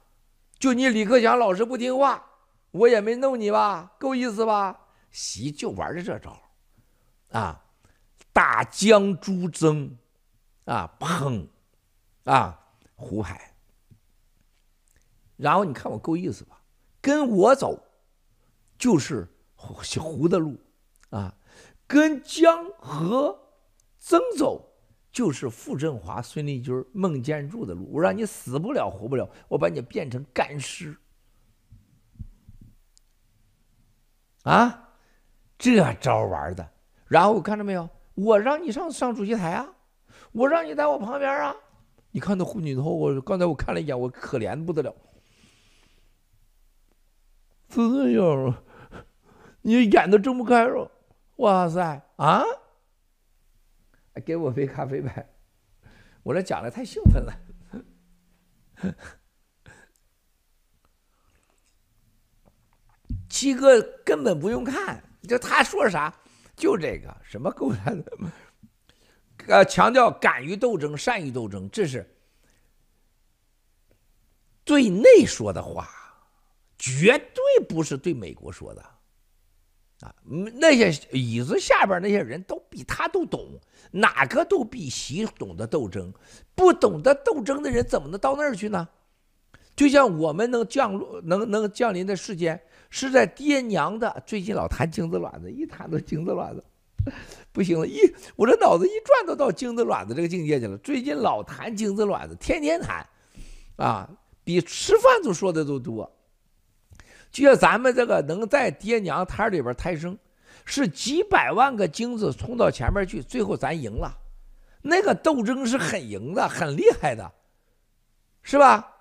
就你李克强老是不听话，我也没弄你吧？够意思吧？习就玩的这招，啊，大江诸增，啊，捧，啊，胡海。然后你看我够意思吧？跟我走，就是胡的路，啊，跟江河曾走就是傅振华、孙立军、孟建柱的路，我让你死不了活不了，我把你变成干尸。啊，这招玩的，然后看到没有？我让你上上主席台啊，我让你在我旁边啊。你看那胡锦涛，我刚才我看了一眼，我可怜的不得了。这样，你眼都睁不开了，哇塞啊！给我杯咖啡呗，我这讲的太兴奋了。七哥根本不用看，就他说啥，就这个什么共产党，呃，强调敢于斗争、善于斗争，这是对内说的话，绝对不是对美国说的。啊，那些椅子下边那些人都比他都懂，哪个都比习懂得斗争，不懂得斗争的人怎么能到那儿去呢？就像我们能降落、能能降临的世界。是在爹娘的，最近老谈精子卵子，一谈都精子卵子，不行了，一我这脑子一转都到精子卵子这个境界去了。最近老谈精子卵子，天天谈，啊，比吃饭都说的都多。就像咱们这个能在爹娘胎里边胎生，是几百万个精子冲到前面去，最后咱赢了，那个斗争是很赢的，很厉害的，是吧？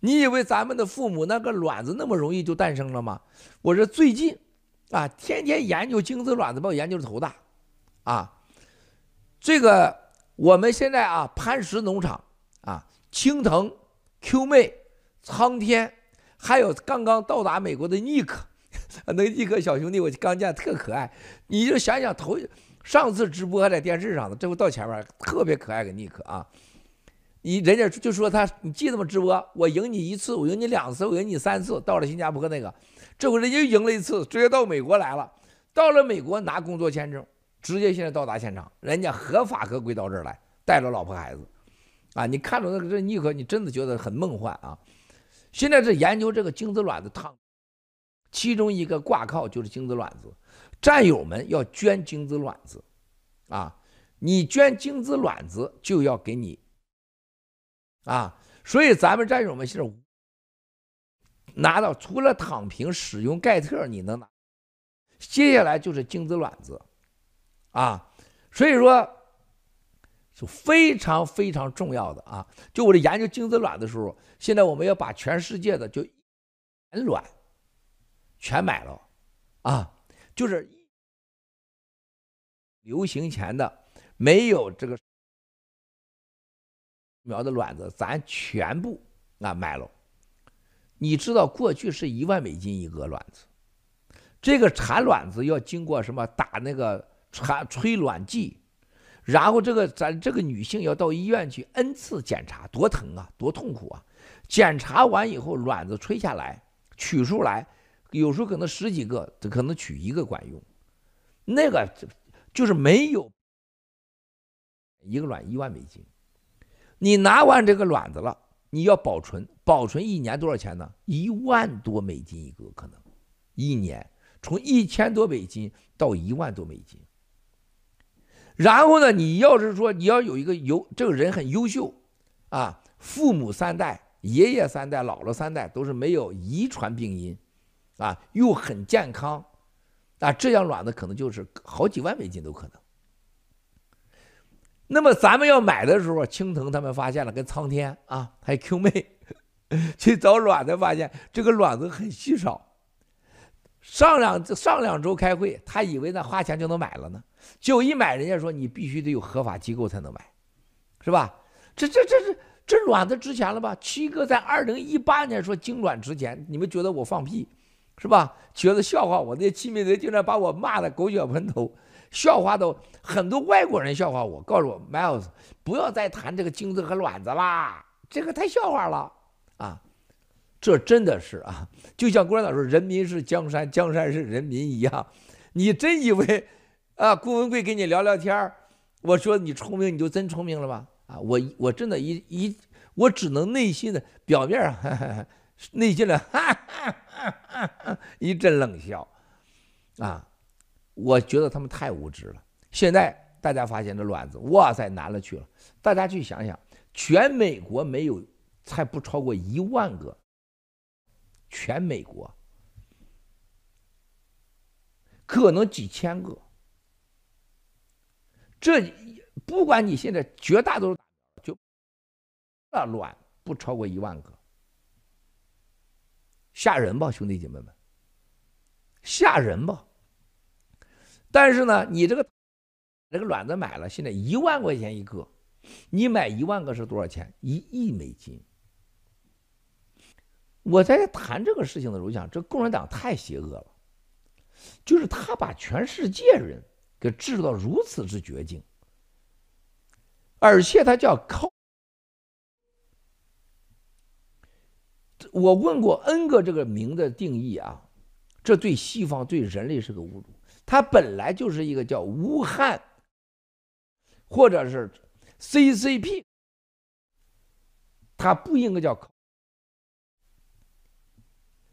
你以为咱们的父母那个卵子那么容易就诞生了吗？我说最近，啊，天天研究精子卵子，把我研究的头大，啊，这个我们现在啊，磐石农场啊，青藤、Q 妹、苍天，还有刚刚到达美国的尼克，那个尼克小兄弟我刚见特可爱，你就想想头上次直播还在电视上的，这回到前面特别可爱个尼克啊。你人家就说他，你记得吗？直播我赢你一次，我赢你两次，我赢你三次。到了新加坡那个，这回人家又赢了一次，直接到美国来了。到了美国拿工作签证，直接现在到达现场，人家合法合规到这儿来，带着老婆孩子，啊，你看着那个这尼克，你真的觉得很梦幻啊。现在是研究这个精子卵子汤，其中一个挂靠就是精子卵子，战友们要捐精子卵子，啊，你捐精子卵子就要给你。啊，所以咱们战友们现在拿到除了躺平使用盖特，你能拿，接下来就是精子卵子，啊，所以说是非常非常重要的啊。就我这研究精子卵的时候，现在我们要把全世界的就卵全买了，啊，就是流行前的没有这个。苗的卵子，咱全部啊买了。你知道过去是一万美金一个卵子，这个产卵子要经过什么打那个产催卵剂，然后这个咱这个女性要到医院去 N 次检查，多疼啊，多痛苦啊！检查完以后，卵子吹下来，取出来，有时候可能十几个，可能取一个管用。那个就是没有一个卵一万美金。你拿完这个卵子了，你要保存，保存一年多少钱呢？一万多美金一个，可能一年从一千多美金到一万多美金。然后呢，你要是说你要有一个优，这个人很优秀啊，父母三代、爷爷三代、姥姥三代都是没有遗传病因，啊，又很健康，啊，这样卵子可能就是好几万美金都可能。那么咱们要买的时候，青藤他们发现了，跟苍天啊，还有 Q 妹 去找卵子，发现这个卵子很稀少。上两上两周开会，他以为那花钱就能买了呢，就一买，人家说你必须得有合法机构才能买，是吧？这这这这这卵子值钱了吧？七哥在二零一八年说精卵值钱，你们觉得我放屁，是吧？觉得笑话我？那些亲密的竟然把我骂得狗血喷头。笑话的很多外国人笑话我，告诉我 Miles 不要再谈这个精子和卵子啦，这个太笑话了啊！这真的是啊，就像共产党说“人民是江山，江山是人民”一样，你真以为啊，顾文贵跟你聊聊天我说你聪明，你就真聪明了吧？啊，我我真的一一我只能内心的表面啊，内心的哈哈哈哈一阵冷笑啊。我觉得他们太无知了。现在大家发现这卵子，哇塞，难了去了。大家去想想，全美国没有，才不超过一万个。全美国可能几千个。这不管你现在绝大多数就那卵不超过一万个，吓人吧，兄弟姐妹们，吓人吧。但是呢，你这个这个卵子买了，现在一万块钱一个，你买一万个是多少钱？一亿美金。我在谈这个事情的时候，想这共产党太邪恶了，就是他把全世界人给制造如此之绝境，而且他叫靠。我问过 N 个这个名的定义啊，这对西方对人类是个侮辱。它本来就是一个叫武汉，或者是 CCP，它不应该叫“靠”，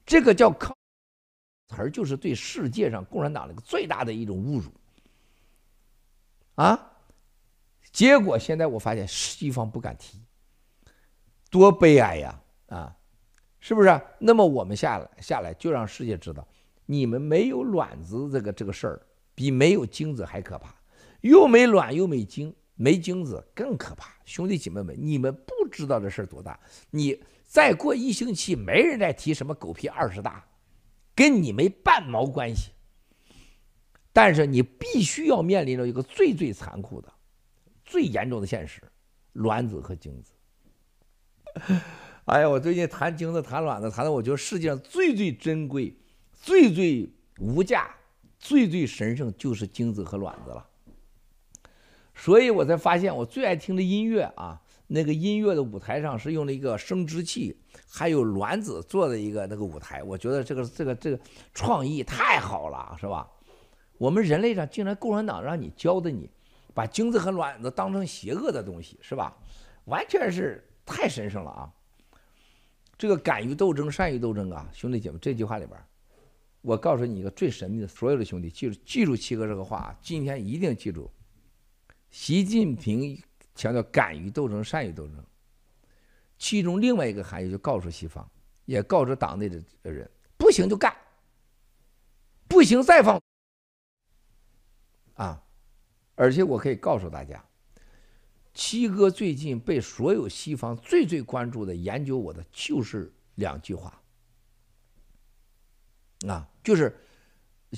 这个叫“靠”词儿就是对世界上共产党的最大的一种侮辱啊！结果现在我发现西方不敢提，多悲哀呀！啊，是不是？那么我们下来下来就让世界知道。你们没有卵子这个这个事儿，比没有精子还可怕，又没卵又没精，没精子更可怕。兄弟姐妹们，你们不知道这事儿多大。你再过一星期，没人再提什么狗屁二十大，跟你没半毛关系。但是你必须要面临着一个最最残酷的、最严重的现实：卵子和精子。哎呀，我最近谈精子、谈卵子，谈的我觉得世界上最最珍贵。最最无价、最最神圣就是精子和卵子了，所以我才发现我最爱听的音乐啊，那个音乐的舞台上是用了一个生殖器，还有卵子做的一个那个舞台，我觉得这个这个这个创意太好了，是吧？我们人类上竟然共产党让你教的你，把精子和卵子当成邪恶的东西，是吧？完全是太神圣了啊！这个敢于斗争、善于斗争啊，兄弟姐妹，这句话里边。我告诉你一个最神秘的，所有的兄弟记住记住七哥这个话，今天一定记住。习近平强调敢于斗争、善于斗争，其中另外一个含义就告诉西方，也告诉党内的人，不行就干，不行再放。而且我可以告诉大家，七哥最近被所有西方最最关注的研究我的就是两句话。啊，就是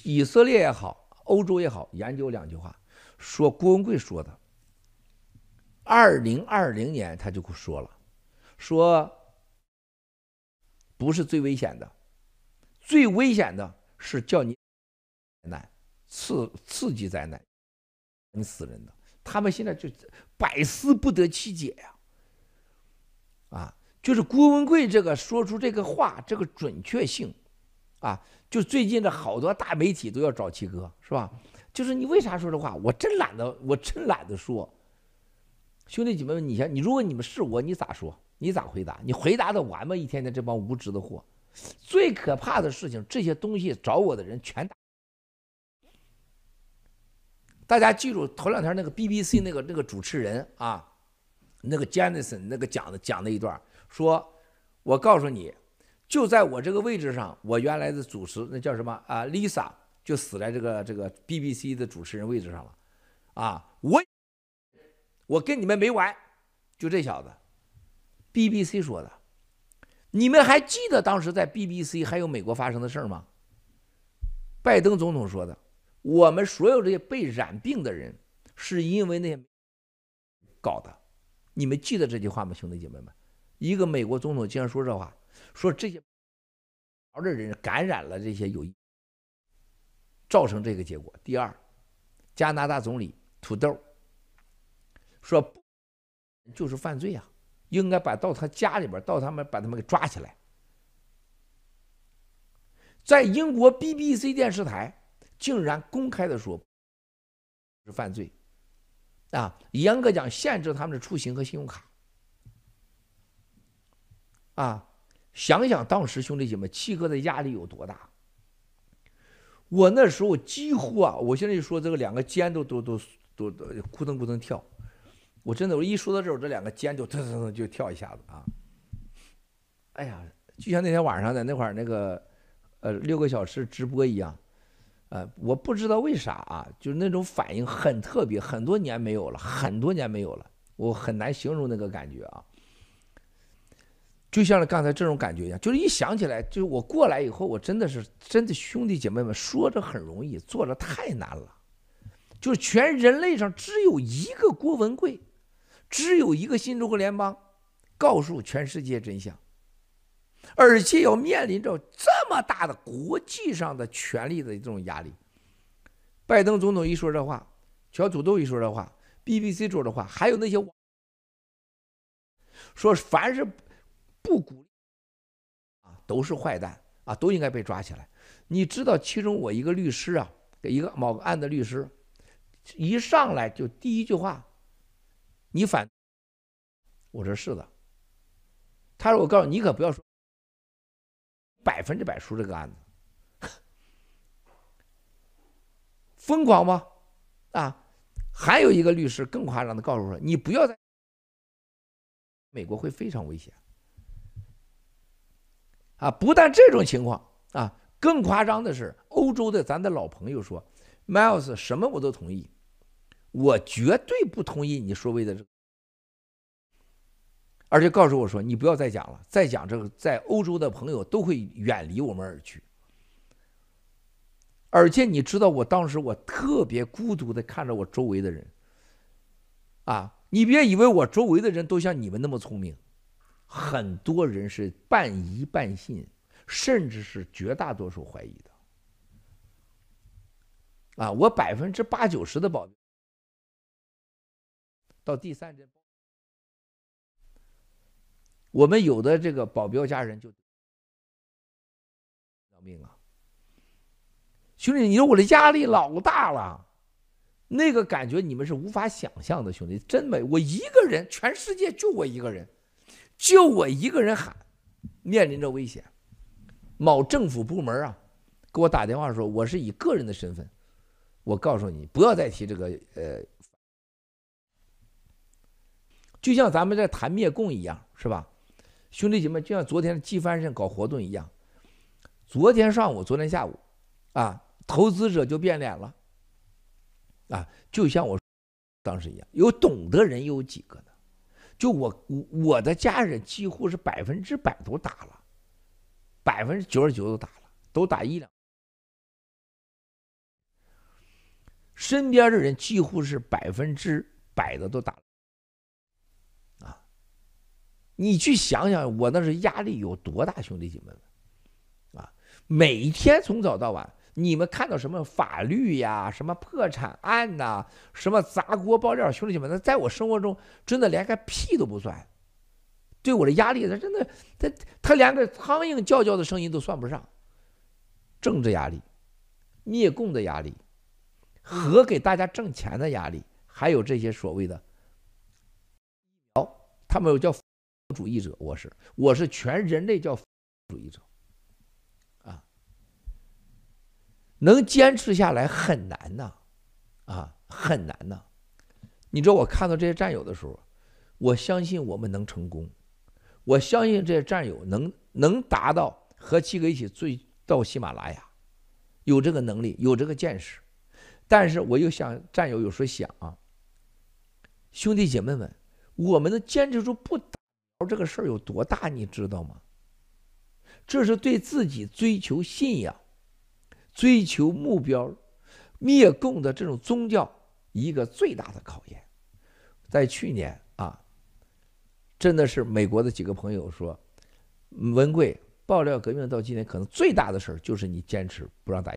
以色列也好，欧洲也好，研究两句话，说郭文贵说的。二零二零年他就说了，说不是最危险的，最危险的是叫你难，刺刺激灾难，你死人的。他们现在就百思不得其解呀，啊，就是郭文贵这个说出这个话，这个准确性。啊，就最近的好多大媒体都要找七哥，是吧？就是你为啥说这话？我真懒得，我真懒得说。兄弟姐妹们，你想，你如果你们是我，你咋说？你咋回答？你回答的完吗？一天天这帮无知的货，最可怕的事情，这些东西找我的人全打。大家记住，头两天那个 BBC 那个那个主持人啊，那个 Janison 那个讲的讲的一段，说，我告诉你。就在我这个位置上，我原来的主持那叫什么啊？Lisa 就死在这个这个 BBC 的主持人位置上了，啊，我我跟你们没完，就这小子，BBC 说的，你们还记得当时在 BBC 还有美国发生的事吗？拜登总统说的，我们所有这些被染病的人是因为那些搞的，你们记得这句话吗，兄弟姐妹们？一个美国总统竟然说这话。说这些毛的人感染了这些有，造成这个结果。第二，加拿大总理土豆说就是犯罪啊，应该把到他家里边，到他们把他们给抓起来。在英国 BBC 电视台竟然公开的说是犯罪啊，严格讲限制他们的出行和信用卡啊。想想当时兄弟姐妹七哥的压力有多大？我那时候几乎啊，我现在就说这个两个肩都都都都都咕噔咕噔跳。我真的，我一说到这儿，我这两个肩就噔噔噔就跳一下子啊！哎呀，就像那天晚上在那块儿那个呃六个小时直播一样，呃，我不知道为啥啊，就是那种反应很特别，很多年没有了，很多年没有了，我很难形容那个感觉啊。就像刚才这种感觉一样，就是一想起来，就是我过来以后，我真的是真的兄弟姐妹们说着很容易，做着太难了。就是全人类上只有一个郭文贵。只有一个新中国联邦，告诉全世界真相，而且要面临着这么大的国际上的权力的这种压力。拜登总统一说这话，小土豆一说这话，BBC 说这话，还有那些说凡是不鼓励啊，都是坏蛋啊，都应该被抓起来。你知道，其中我一个律师啊，一个某个案的律师，一上来就第一句话。你反，我说是的。他说：“我告诉你，你可不要说百分之百输这个案子，疯狂吗？啊，还有一个律师更夸张的告诉我说：你不要在美国会非常危险。啊，不但这种情况啊，更夸张的是，欧洲的咱的老朋友说，Miles 什么我都同意。”我绝对不同意你所谓的这，而且告诉我说，你不要再讲了，再讲这个，在欧洲的朋友都会远离我们而去。而且你知道，我当时我特别孤独的看着我周围的人，啊，你别以为我周围的人都像你们那么聪明，很多人是半疑半信，甚至是绝大多数怀疑的。啊，我百分之八九十的保。到第三针，我们有的这个保镖家人就要命啊！兄弟，你说我的压力老大了，那个感觉你们是无法想象的，兄弟，真没我一个人，全世界就我一个人，就我一个人喊，面临着危险。某政府部门啊，给我打电话说，我是以个人的身份，我告诉你，不要再提这个呃。就像咱们在谈灭共一样，是吧？兄弟姐妹，就像昨天的纪梵希搞活动一样，昨天上午、昨天下午，啊，投资者就变脸了，啊，就像我当时一样，有懂的人有几个呢？就我我的家人几乎是百分之百都打了，百分之九十九都打了，都打一两，身边的人几乎是百分之百的都打了。你去想想，我那是压力有多大，兄弟姐妹们，啊，每天从早到晚，你们看到什么法律呀，什么破产案呐，什么砸锅爆料，兄弟姐妹，那在我生活中真的连个屁都不算，对我的压力，他真的，他他连个苍蝇叫叫的声音都算不上。政治压力，灭共的压力，和给大家挣钱的压力，还有这些所谓的，哦，他们有叫。主义者，我是我是全人类叫主义者，啊，能坚持下来很难呐，啊，很难呐。你知道我看到这些战友的时候，我相信我们能成功，我相信这些战友能能达到和七哥一起追到喜马拉雅，有这个能力，有这个见识。但是我又想，战友有时候想啊，兄弟姐妹们，我们能坚持住不打？这个事儿有多大，你知道吗？这是对自己追求信仰、追求目标、灭共的这种宗教一个最大的考验。在去年啊，真的是美国的几个朋友说，文贵爆料革命到今天，可能最大的事儿就是你坚持不让打。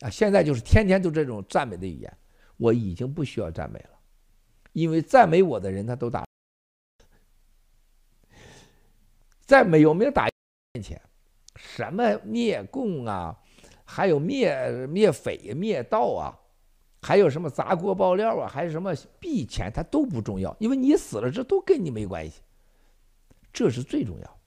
啊，现在就是天天都这种赞美的语言，我已经不需要赞美了，因为赞美我的人他都打。在没有没有打面前，什么灭共啊，还有灭灭匪灭盗啊，还有什么砸锅爆料啊，还有什么避钱，它都不重要，因为你死了，这都跟你没关系，这是最重要。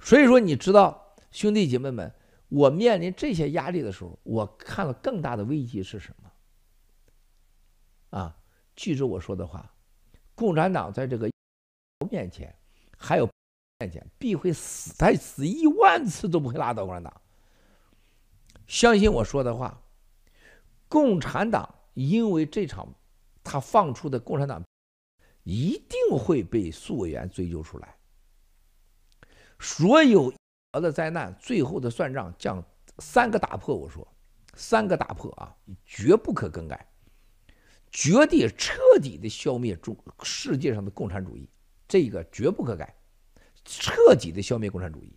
所以说，你知道，兄弟姐妹们，我面临这些压力的时候，我看了更大的危机是什么？啊，记住我说的话，共产党在这个面前，还有面前必会死，他死一万次都不会拉倒共产党。相信我说的话，共产党因为这场他放出的共产党，一定会被溯源追究出来。所有的灾难最后的算账，将三个打破。我说，三个打破啊，绝不可更改，绝对彻底的消灭中世界上的共产主义，这个绝不可改，彻底的消灭共产主义。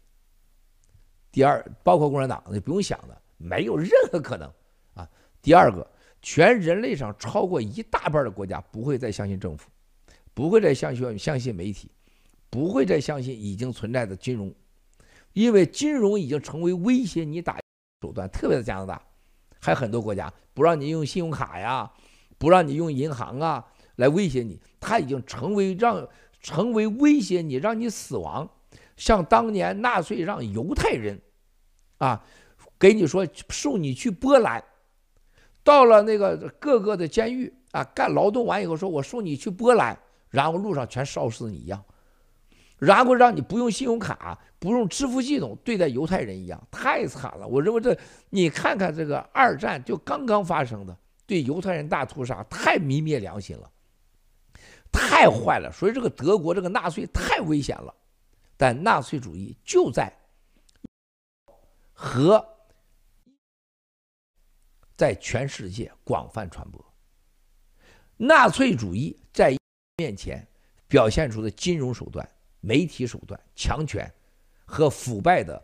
第二，包括共产党，你不用想了，没有任何可能啊。第二个，全人类上超过一大半的国家不会再相信政府，不会再相信相信媒体。不会再相信已经存在的金融，因为金融已经成为威胁你打手段。特别是加拿大，还有很多国家不让你用信用卡呀，不让你用银行啊来威胁你，它已经成为让成为威胁你，让你死亡。像当年纳粹让犹太人，啊，给你说送你去波兰，到了那个各个的监狱啊，干劳动完以后说，我送你去波兰，然后路上全烧死你一样。然后让你不用信用卡，不用支付系统，对待犹太人一样，太惨了。我认为这，你看看这个二战就刚刚发生的，对犹太人大屠杀，太泯灭良心了，太坏了。所以这个德国这个纳粹太危险了，但纳粹主义就在和在全世界广泛传播，纳粹主义在面前表现出的金融手段。媒体手段、强权和腐败的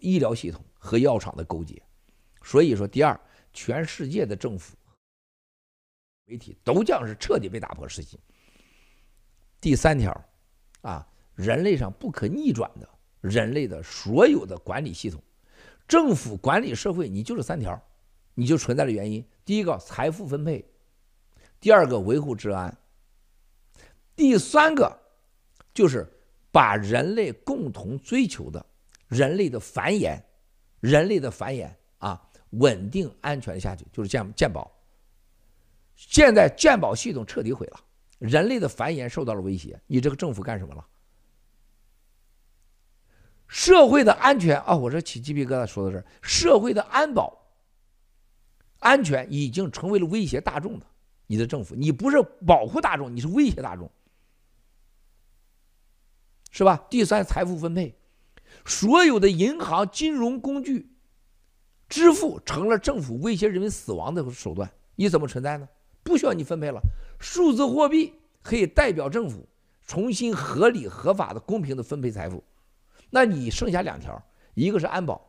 医疗系统和药厂的勾结，所以说，第二，全世界的政府、媒体都将是彻底被打破世界。第三条，啊，人类上不可逆转的人类的所有的管理系统，政府管理社会，你就是三条，你就存在的原因：第一个，财富分配；第二个，维护治安；第三个，就是。把人类共同追求的人类的繁衍，人类的繁衍啊，稳定安全下去，就是健健保。现在健保系统彻底毁了，人类的繁衍受到了威胁。你这个政府干什么了？社会的安全啊，我这起鸡皮疙瘩说的是，社会的安保、安全已经成为了威胁大众的。你的政府，你不是保护大众，你是威胁大众。是吧？第三，财富分配，所有的银行、金融工具、支付成了政府威胁人民死亡的手段。你怎么存在呢？不需要你分配了。数字货币可以代表政府重新合理、合法的、公平的分配财富。那你剩下两条，一个是安保，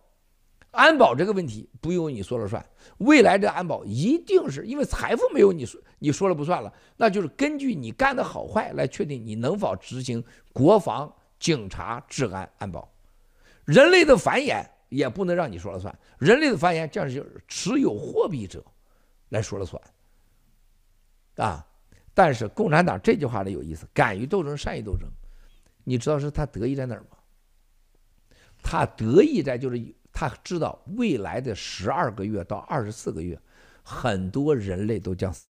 安保这个问题不由你说了算。未来的安保一定是因为财富没有你说你说了不算了，那就是根据你干的好坏来确定你能否执行国防。警察、治安、安保，人类的繁衍也不能让你说了算。人类的繁衍将是持有货币者来说了算，啊！但是共产党这句话的有意思：敢于斗争，善于斗争。你知道是他得意在哪儿吗？他得意在就是他知道未来的十二个月到二十四个月，很多人类都将死。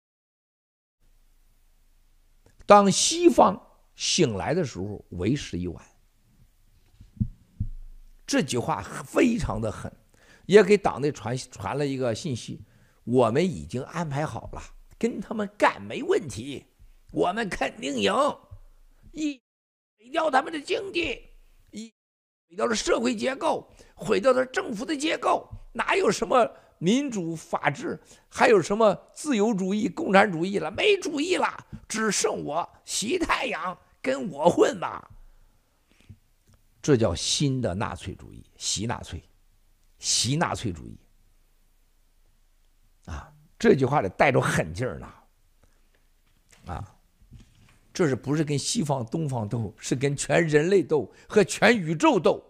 当西方。醒来的时候为时已晚。这句话非常的狠，也给党内传传了一个信息：我们已经安排好了，跟他们干没问题，我们肯定赢。一毁掉他们的经济，一毁掉了社会结构，毁掉了政府的结构，哪有什么民主法治，还有什么自由主义、共产主义了？没主义了，只剩我习太阳。跟我混吧，这叫新的纳粹主义，习纳粹，习纳粹主义。啊，这句话里带着狠劲儿呢。啊，这是不是跟西方、东方斗，是跟全人类斗和全宇宙斗？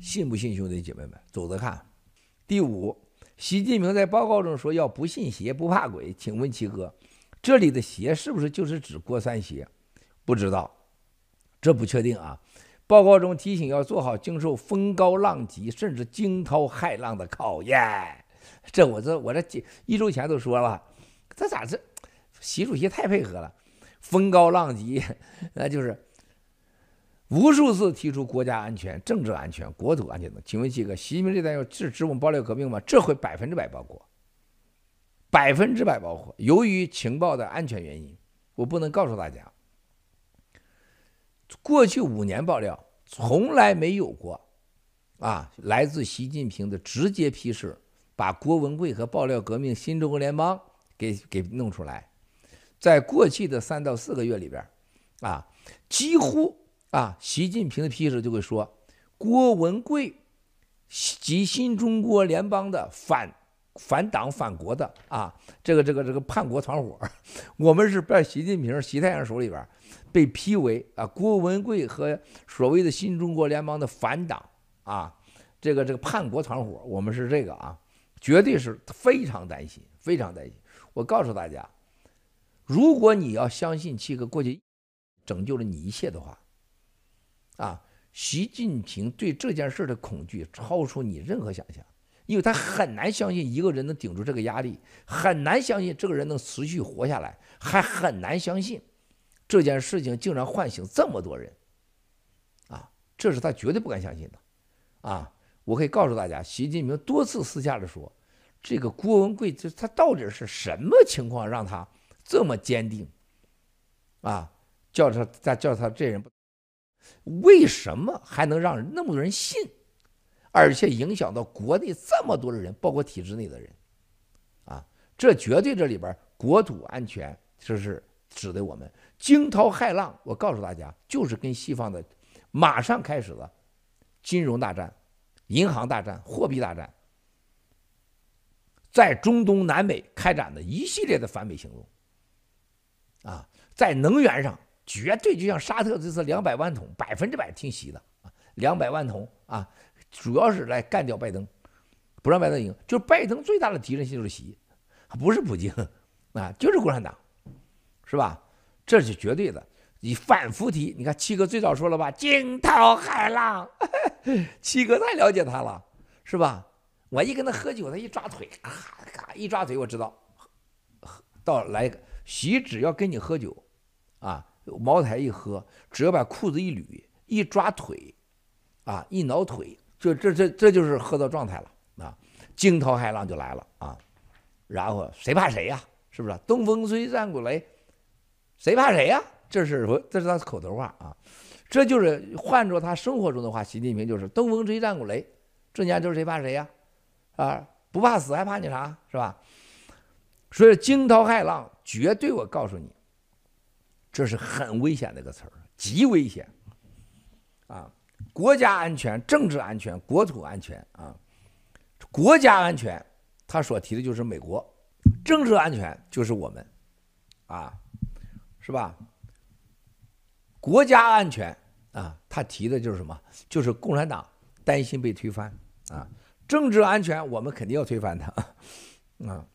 信不信，兄弟姐妹们，走着看。第五。习近平在报告中说：“要不信邪，不怕鬼。”请问七哥，这里的“邪”是不是就是指郭三邪？不知道，这不确定啊。报告中提醒要做好经受风高浪急甚至惊涛骇浪的考验。这我这我这几一周前都说了，这咋这习主席太配合了？风高浪急，那就是无数次提出国家安全、政治安全、国土安全等。请问几个，习近平这代要制止我们爆料革命吗？这回百分之百包括，百分之百包括。由于情报的安全原因，我不能告诉大家。过去五年爆料从来没有过，啊，来自习近平的直接批示，把郭文贵和爆料革命新中国联邦给给弄出来。在过去的三到四个月里边，啊，几乎啊，习近平的批示就会说郭文贵及新中国联邦的反反党反国的啊，这个这个这个叛国团伙，我们是在习近平、习太阳手里边。被批为啊，郭文贵和所谓的新中国联邦的反党啊，这个这个叛国团伙，我们是这个啊，绝对是非常担心，非常担心。我告诉大家，如果你要相信七哥过去拯救了你一切的话，啊，习近平对这件事的恐惧超出你任何想象，因为他很难相信一个人能顶住这个压力，很难相信这个人能持续活下来，还很难相信。这件事情竟然唤醒这么多人，啊，这是他绝对不敢相信的，啊，我可以告诉大家，习近平多次私下的说，这个郭文贵这他到底是什么情况让他这么坚定，啊，叫他他叫他这人不，为什么还能让那么多人信，而且影响到国内这么多的人，包括体制内的人，啊，这绝对这里边国土安全就是指的我们。惊涛骇浪，我告诉大家，就是跟西方的马上开始了金融大战、银行大战、货币大战，在中东南美开展的一系列的反美行动。啊，在能源上绝对就像沙特这次两百万桶，百分之百听习的啊，两百万桶啊，主要是来干掉拜登，不让拜登赢。就是拜登最大的敌人就是习，不是普京啊，就是共产党，是吧？这是绝对的，你反复提，你看七哥最早说了吧，惊涛骇浪，七哥太了解他了，是吧？我一跟他喝酒，他一抓腿，咔咔一抓腿，我知道，到来喜只要跟你喝酒，啊，茅台一喝，只要把裤子一捋，一抓腿，啊，一挠腿，这这这这就是喝到状态了啊，惊涛骇浪就来了啊，然后谁怕谁呀？是不是？东风吹，战鼓擂。谁怕谁呀？这是我，这是他口头话啊，这就是换作他生活中的话，习近平就是东风吹，战鼓擂，这年头谁怕谁呀？啊，不怕死还怕你啥？是吧？所以惊涛骇浪，绝对我告诉你，这是很危险的一个词儿，极危险啊！国家安全、政治安全、国土安全啊，国家安全，他所提的就是美国，政治安全就是我们啊。是吧？国家安全啊，他提的就是什么？就是共产党担心被推翻啊。政治安全，我们肯定要推翻他啊，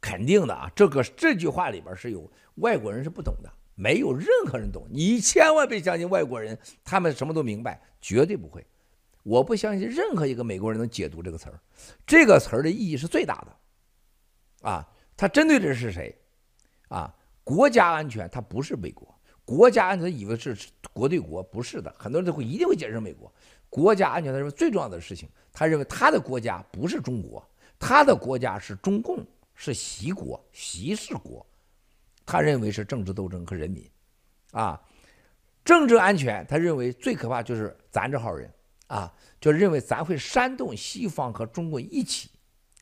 肯定的啊。这个这句话里边是有外国人是不懂的，没有任何人懂。你千万别相信外国人，他们什么都明白，绝对不会。我不相信任何一个美国人能解读这个词儿。这个词儿的意义是最大的啊。他针对的是谁啊？国家安全，它不是美国。国家安全，以为是国对国，不是的。很多人都会一定会解释美国国家安全，他认为最重要的事情，他认为他的国家不是中国，他的国家是中共，是习国，习氏国。他认为是政治斗争和人民，啊，政治安全，他认为最可怕就是咱这号人，啊，就认为咱会煽动西方和中国一起，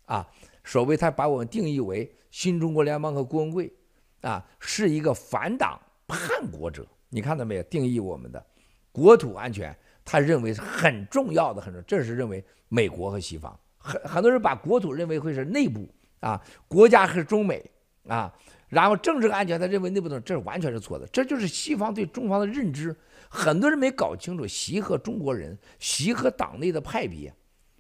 啊，所谓他把我们定义为新中国联邦和郭文贵。啊，是一个反党叛国者，你看到没有？定义我们的国土安全，他认为是很重要的，很重。这是认为美国和西方很很多人把国土认为会是内部啊，国家是中美啊，然后政治安全他认为内部的，这完全是错的。这就是西方对中方的认知，很多人没搞清楚习和中国人，习和党内的派别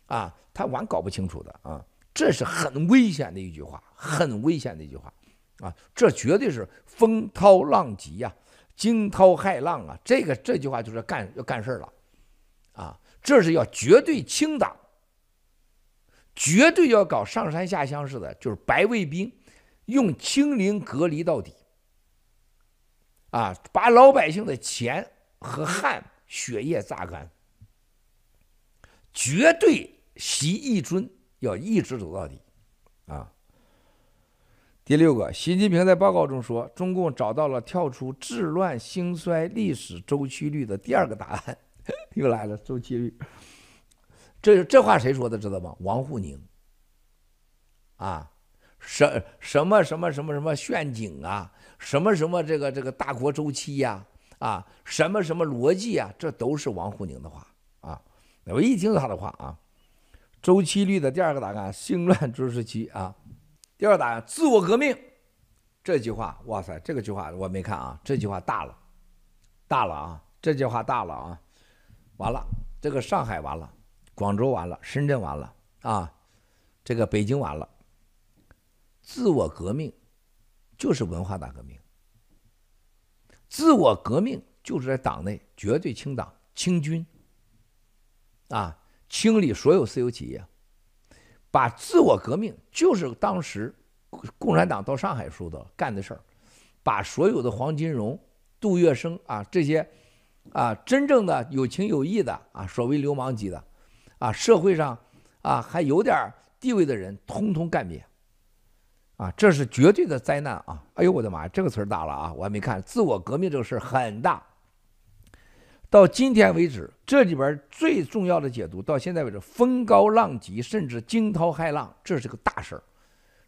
啊，他完搞不清楚的啊，这是很危险的一句话，很危险的一句话。啊，这绝对是风涛浪急呀，惊涛骇浪啊！这个这句话就是干要干事了，啊，这是要绝对清党，绝对要搞上山下乡似的，就是白卫兵用清零隔离到底，啊，把老百姓的钱和汗血液榨干，绝对习一尊，要一直走到底，啊。第六个，习近平在报告中说，中共找到了跳出治乱兴衰历史周期率的第二个答案，又来了周期率。这这话谁说的？知道吗？王沪宁。啊，什什么什么什么什么陷阱啊，什么什么这个这个大国周期呀，啊，什么什么逻辑啊，这都是王沪宁的话啊。我一听他的话啊，周期率的第二个答案，兴乱周时期啊。第二答案，自我革命，这句话，哇塞，这个句话我没看啊，这句话大了，大了啊，这句话大了啊，完了，这个上海完了，广州完了，深圳完了啊，这个北京完了。自我革命就是文化大革命，自我革命就是在党内绝对清党、清军，啊，清理所有私有企业。把自我革命就是当时共产党到上海时候的干的事儿，把所有的黄金荣、杜月笙啊这些啊真正的有情有义的啊所谓流氓级的啊社会上啊还有点地位的人，通通干灭啊！这是绝对的灾难啊！哎呦我的妈呀，这个词儿大了啊！我还没看自我革命这个事儿很大。到今天为止，这里边最重要的解读，到现在为止，风高浪急，甚至惊涛骇浪，这是个大事儿，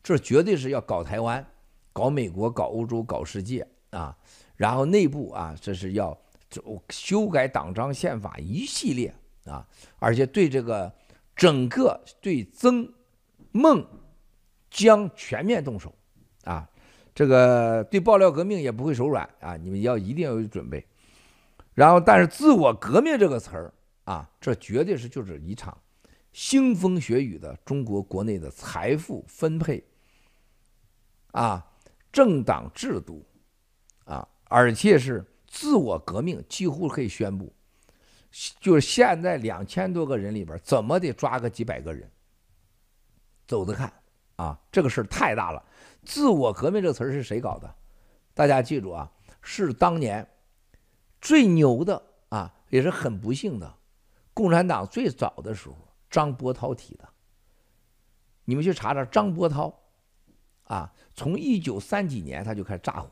这绝对是要搞台湾、搞美国、搞欧洲、搞世界啊！然后内部啊，这是要修改党章宪法一系列啊，而且对这个整个对曾孟江全面动手啊，这个对爆料革命也不会手软啊！你们要一定要有准备。然后，但是“自我革命”这个词儿啊，这绝对是就是一场腥风血雨的中国国内的财富分配啊，政党制度啊，而且是自我革命，几乎可以宣布，就是现在两千多个人里边，怎么得抓个几百个人，走着看啊，这个事儿太大了。自我革命这个词儿是谁搞的？大家记住啊，是当年。最牛的啊，也是很不幸的，共产党最早的时候，张伯涛提的。你们去查查张伯涛，啊，从一九三几年他就开始咋呼，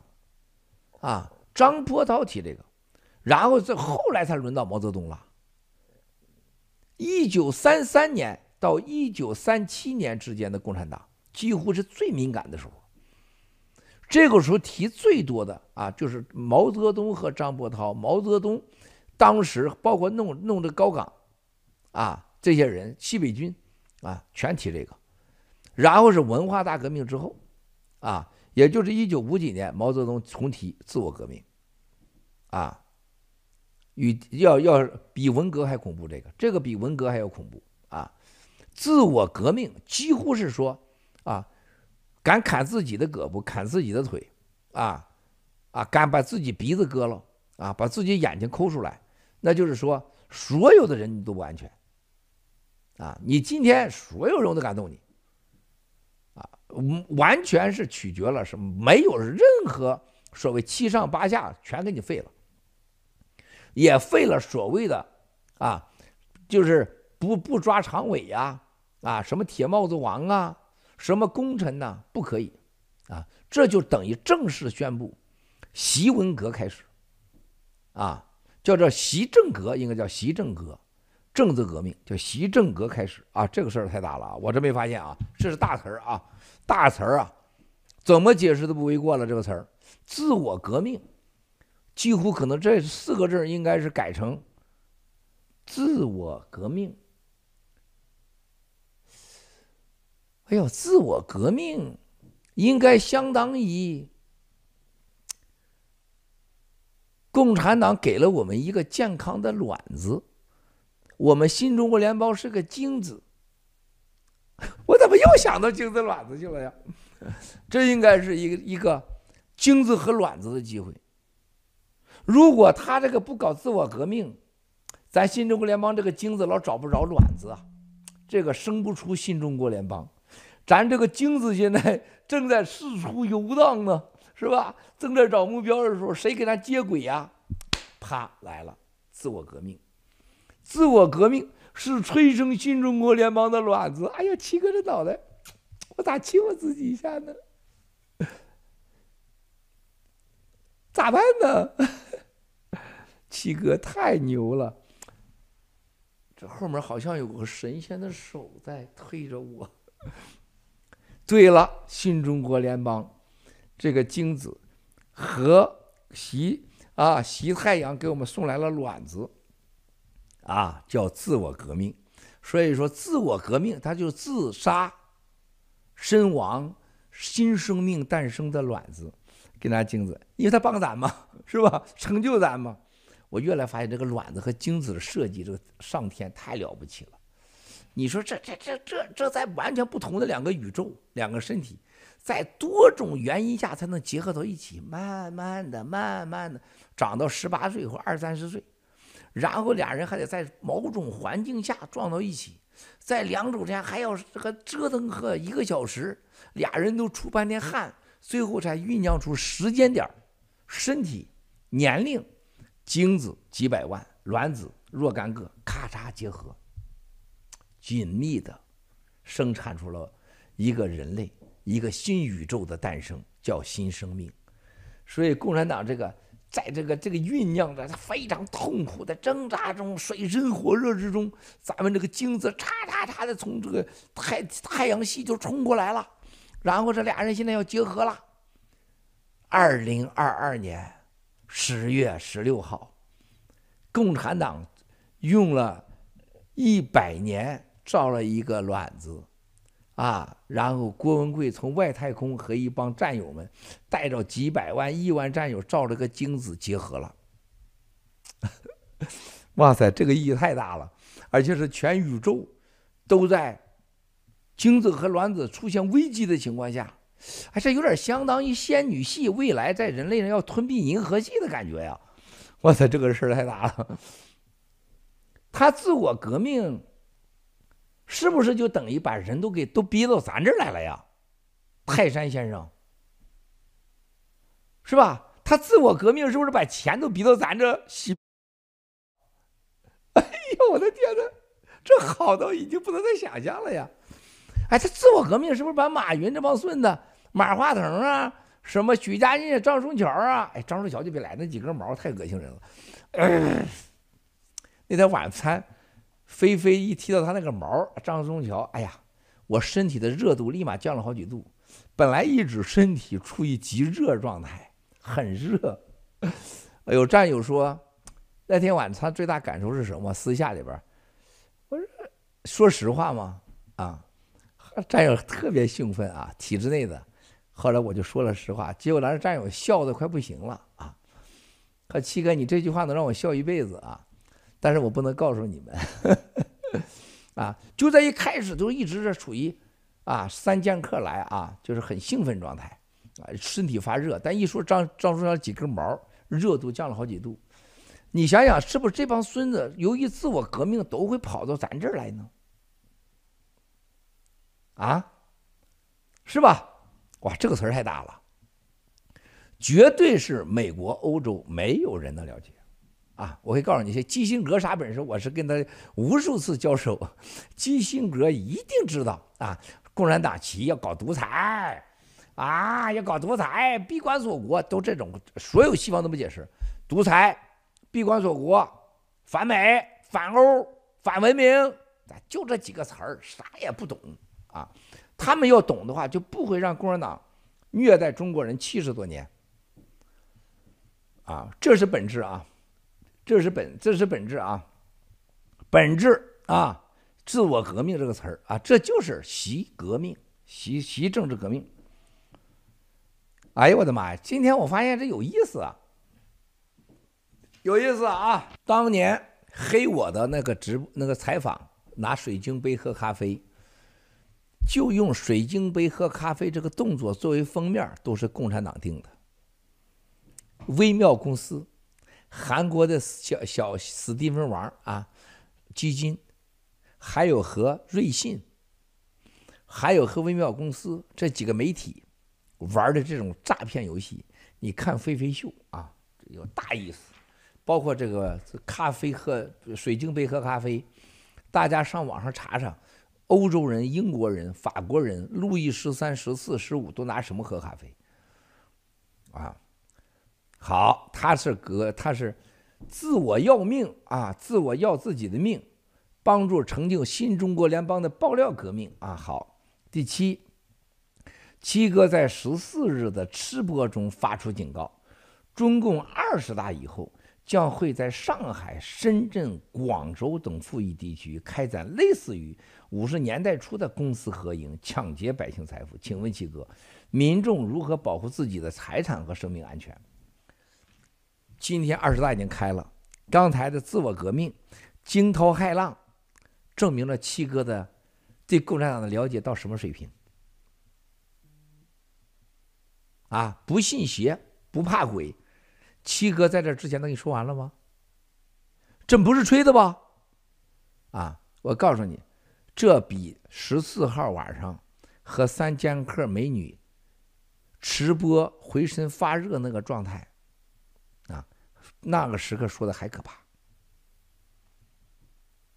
啊，张伯涛提这个，然后这后来才轮到毛泽东了。一九三三年到一九三七年之间的共产党，几乎是最敏感的时候。这个时候提最多的啊，就是毛泽东和张伯韬。毛泽东当时包括弄弄这高岗，啊，这些人西北军啊，全提这个。然后是文化大革命之后，啊，也就是一九五几年，毛泽东重提自我革命，啊，与要要比文革还恐怖。这个这个比文革还要恐怖啊！自我革命几乎是说啊。敢砍自己的胳膊，砍自己的腿，啊，啊，敢把自己鼻子割了，啊，把自己眼睛抠出来，那就是说，所有的人都不安全，啊，你今天所有人都敢动你，啊，完全是取决了什么？没有任何所谓七上八下，全给你废了，也废了所谓的啊，就是不不抓常委呀，啊，什么铁帽子王啊。什么功臣呢？不可以，啊，这就等于正式宣布，习文革开始，啊，叫做习政革，应该叫习政革，政治革命叫习政革开始啊，这个事儿太大了啊，我这没发现啊，这是大词儿啊，大词儿啊，怎么解释都不为过了这个词儿，自我革命，几乎可能这四个字应该是改成自我革命。哎呦，自我革命应该相当于共产党给了我们一个健康的卵子，我们新中国联邦是个精子。我怎么又想到精子卵子去了呀？这应该是一个一个精子和卵子的机会。如果他这个不搞自我革命，咱新中国联邦这个精子老找不着卵子啊，这个生不出新中国联邦。咱这个精子现在正在四处游荡呢，是吧？正在找目标的时候，谁给他接轨呀？啪，来了，自我革命。自我革命是催生新中国联邦的卵子。哎呀，七哥这脑袋，我咋亲我自己一下呢？咋办呢？七哥太牛了，这后面好像有个神仙的手在推着我。对了，新中国联邦这个精子和习啊习太阳给我们送来了卵子，啊叫自我革命。所以说自我革命，它就自杀身亡，新生命诞生的卵子给拿精子，因为它帮咱嘛，是吧？成就咱嘛。我越来发现这个卵子和精子的设计，这个上天太了不起了。你说这这这这这在完全不同的两个宇宙，两个身体，在多种原因下才能结合到一起，慢慢的、慢慢的长到十八岁或二三十岁，然后俩人还得在某种环境下撞到一起，在两周天还要这个折腾个一个小时，俩人都出半天汗，最后才酝酿出时间点、身体、年龄、精子几百万，卵子若干个，咔嚓结合。紧密的生产出了一个人类，一个新宇宙的诞生，叫新生命。所以共产党这个在这个这个酝酿着，他非常痛苦的挣扎中，水深火热之中，咱们这个精子嚓嚓嚓的从这个太太阳系就冲过来了，然后这俩人现在要结合了。二零二二年十月十六号，共产党用了一百年。造了一个卵子，啊，然后郭文贵从外太空和一帮战友们带着几百万、亿万战友造了个精子结合了。哇塞，这个意义太大了，而且是全宇宙都在精子和卵子出现危机的情况下，还是有点相当于仙女系未来在人类上要吞并银河系的感觉呀！哇塞，这个事儿太大了。他自我革命。是不是就等于把人都给都逼到咱这儿来了呀？泰山先生，是吧？他自我革命是不是把钱都逼到咱这洗？哎呦，我的天哪，这好到已经不能再想象了呀！哎，他自我革命是不是把马云这帮孙子、马化腾啊、什么许家印、张松桥啊？哎，张松桥就别来，那几根毛太恶心人了。那天晚餐。菲菲一提到他那个毛，张松桥，哎呀，我身体的热度立马降了好几度。本来一直身体处于极热状态，很热。哎呦，战友说，那天晚上最大感受是什么？私下里边，我说，说实话嘛，啊，战友特别兴奋啊，体制内的。后来我就说了实话，结果咱这战友笑得快不行了啊。和七哥，你这句话能让我笑一辈子啊。但是我不能告诉你们，啊，就在一开始都一直是处于啊三剑客来啊，就是很兴奋状态，啊，身体发热。但一说张张松桥几根毛，热度降了好几度。你想想，是不是这帮孙子由于自我革命都会跑到咱这儿来呢？啊，是吧？哇，这个词儿太大了，绝对是美国、欧洲没有人能了解。啊，我会告诉你些基辛格啥本事，我是跟他无数次交手，基辛格一定知道啊，共产党起义要搞独裁，啊，要搞独裁，闭关锁国，都这种，所有西方都不解释，独裁，闭关锁国，反美，反欧，反文明，就这几个词儿，啥也不懂啊，他们要懂的话，就不会让共产党虐待中国人七十多年，啊，这是本质啊。这是本，这是本质啊，本质啊，自我革命这个词儿啊，这就是习革命，习习政治革命。哎呦我的妈呀！今天我发现这有意思啊，有意思啊！当年黑我的那个直那个采访，拿水晶杯喝咖啡，就用水晶杯喝咖啡这个动作作为封面，都是共产党定的，微妙公司。韩国的小小史蒂芬王啊基金，还有和瑞信，还有和微妙公司这几个媒体玩的这种诈骗游戏，你看飞飞秀啊，有大意思。包括这个咖啡喝水晶杯喝咖啡，大家上网上查查，欧洲人、英国人、法国人，路易十三、十四、十五都拿什么喝咖啡？啊，好，他是革，他是自我要命啊，自我要自己的命，帮助成就新中国联邦的爆料革命啊。好，第七，七哥在十四日的吃播中发出警告：中共二十大以后。将会在上海、深圳、广州等富裕地区开展类似于五十年代初的公私合营，抢劫百姓财富。请问七哥，民众如何保护自己的财产和生命安全？今天二十大已经开了，刚才的自我革命惊涛骇浪，证明了七哥的对共产党的了解到什么水平？啊，不信邪，不怕鬼。七哥在这之前都跟你说完了吗？这不是吹的吧？啊，我告诉你，这比十四号晚上和三剑客美女直播浑身发热那个状态，那个时刻说的还可怕，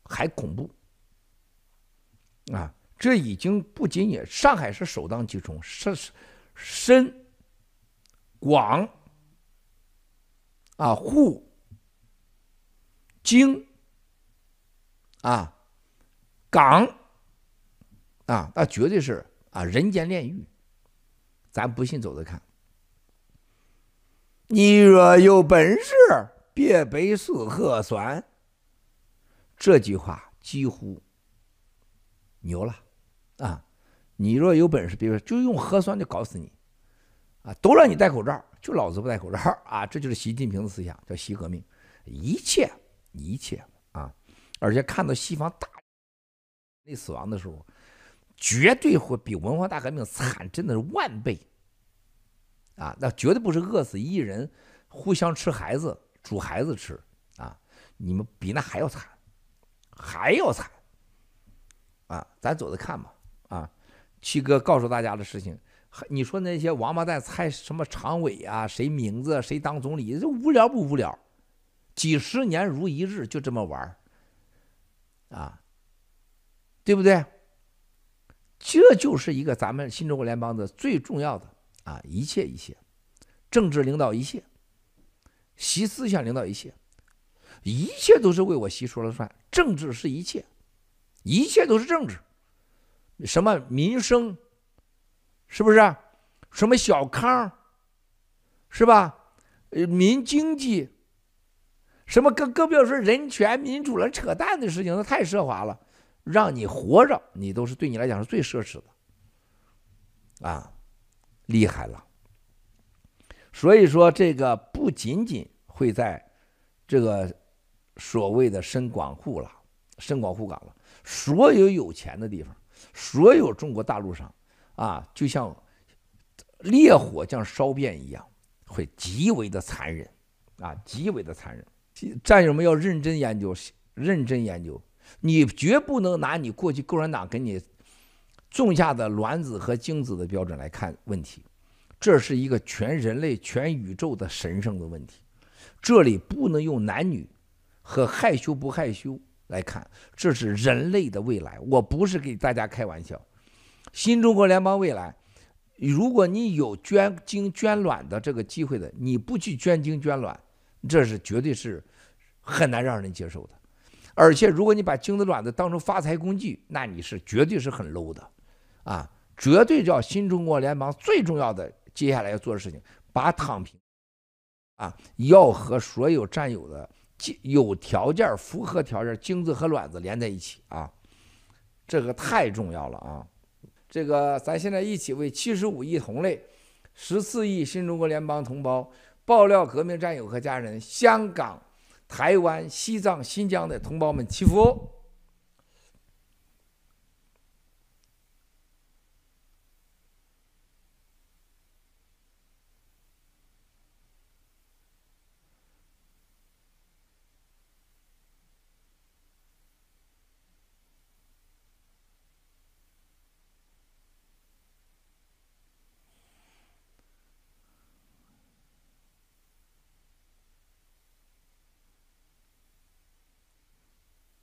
还恐怖啊！这已经不仅仅上海是首当其冲，深深广。啊，沪、京、啊、港，啊，那绝对是啊人间炼狱。咱不信，走着看。你若有本事，别背死核酸。这句话几乎牛了啊！你若有本事，别就用核酸就搞死你啊！都让你戴口罩。就老子不戴口罩啊！这就是习近平的思想，叫习革命，一切一切啊！而且看到西方大那死亡的时候，绝对会比文化大革命惨，真的是万倍啊！那绝对不是饿死一人，互相吃孩子，煮孩子吃啊！你们比那还要惨，还要惨啊！咱走着看吧啊！七哥告诉大家的事情。你说那些王八蛋猜什么常委啊？谁名字？谁当总理？这无聊不无聊？几十年如一日，就这么玩啊，对不对？这就是一个咱们新中国联邦的最重要的啊，一切一切，政治领导一切，习思想领导一切，一切都是为我习说了算。政治是一切，一切都是政治，什么民生？是不是？什么小康，是吧？民经济，什么更更不要说人权、民主了，扯淡的事情，那太奢华了。让你活着，你都是对你来讲是最奢侈的，啊，厉害了。所以说，这个不仅仅会在这个所谓的深广沪了，深广沪港了，所有有钱的地方，所有中国大陆上。啊，就像烈火将烧遍一样，会极为的残忍，啊，极为的残忍。战友们要认真研究，认真研究。你绝不能拿你过去共产党给你种下的卵子和精子的标准来看问题，这是一个全人类、全宇宙的神圣的问题。这里不能用男女和害羞不害羞来看，这是人类的未来。我不是给大家开玩笑。新中国联邦未来，如果你有捐精捐卵的这个机会的，你不去捐精捐卵，这是绝对是很难让人接受的。而且，如果你把精子卵子当成发财工具，那你是绝对是很 low 的，啊，绝对叫新中国联邦最重要的接下来要做的事情，把躺平，啊，要和所有战友的有条件、符合条件精子和卵子连在一起啊，这个太重要了啊。这个，咱现在一起为七十五亿同类、十四亿新中国联邦同胞、爆料革命战友和家人、香港、台湾、西藏、新疆的同胞们祈福。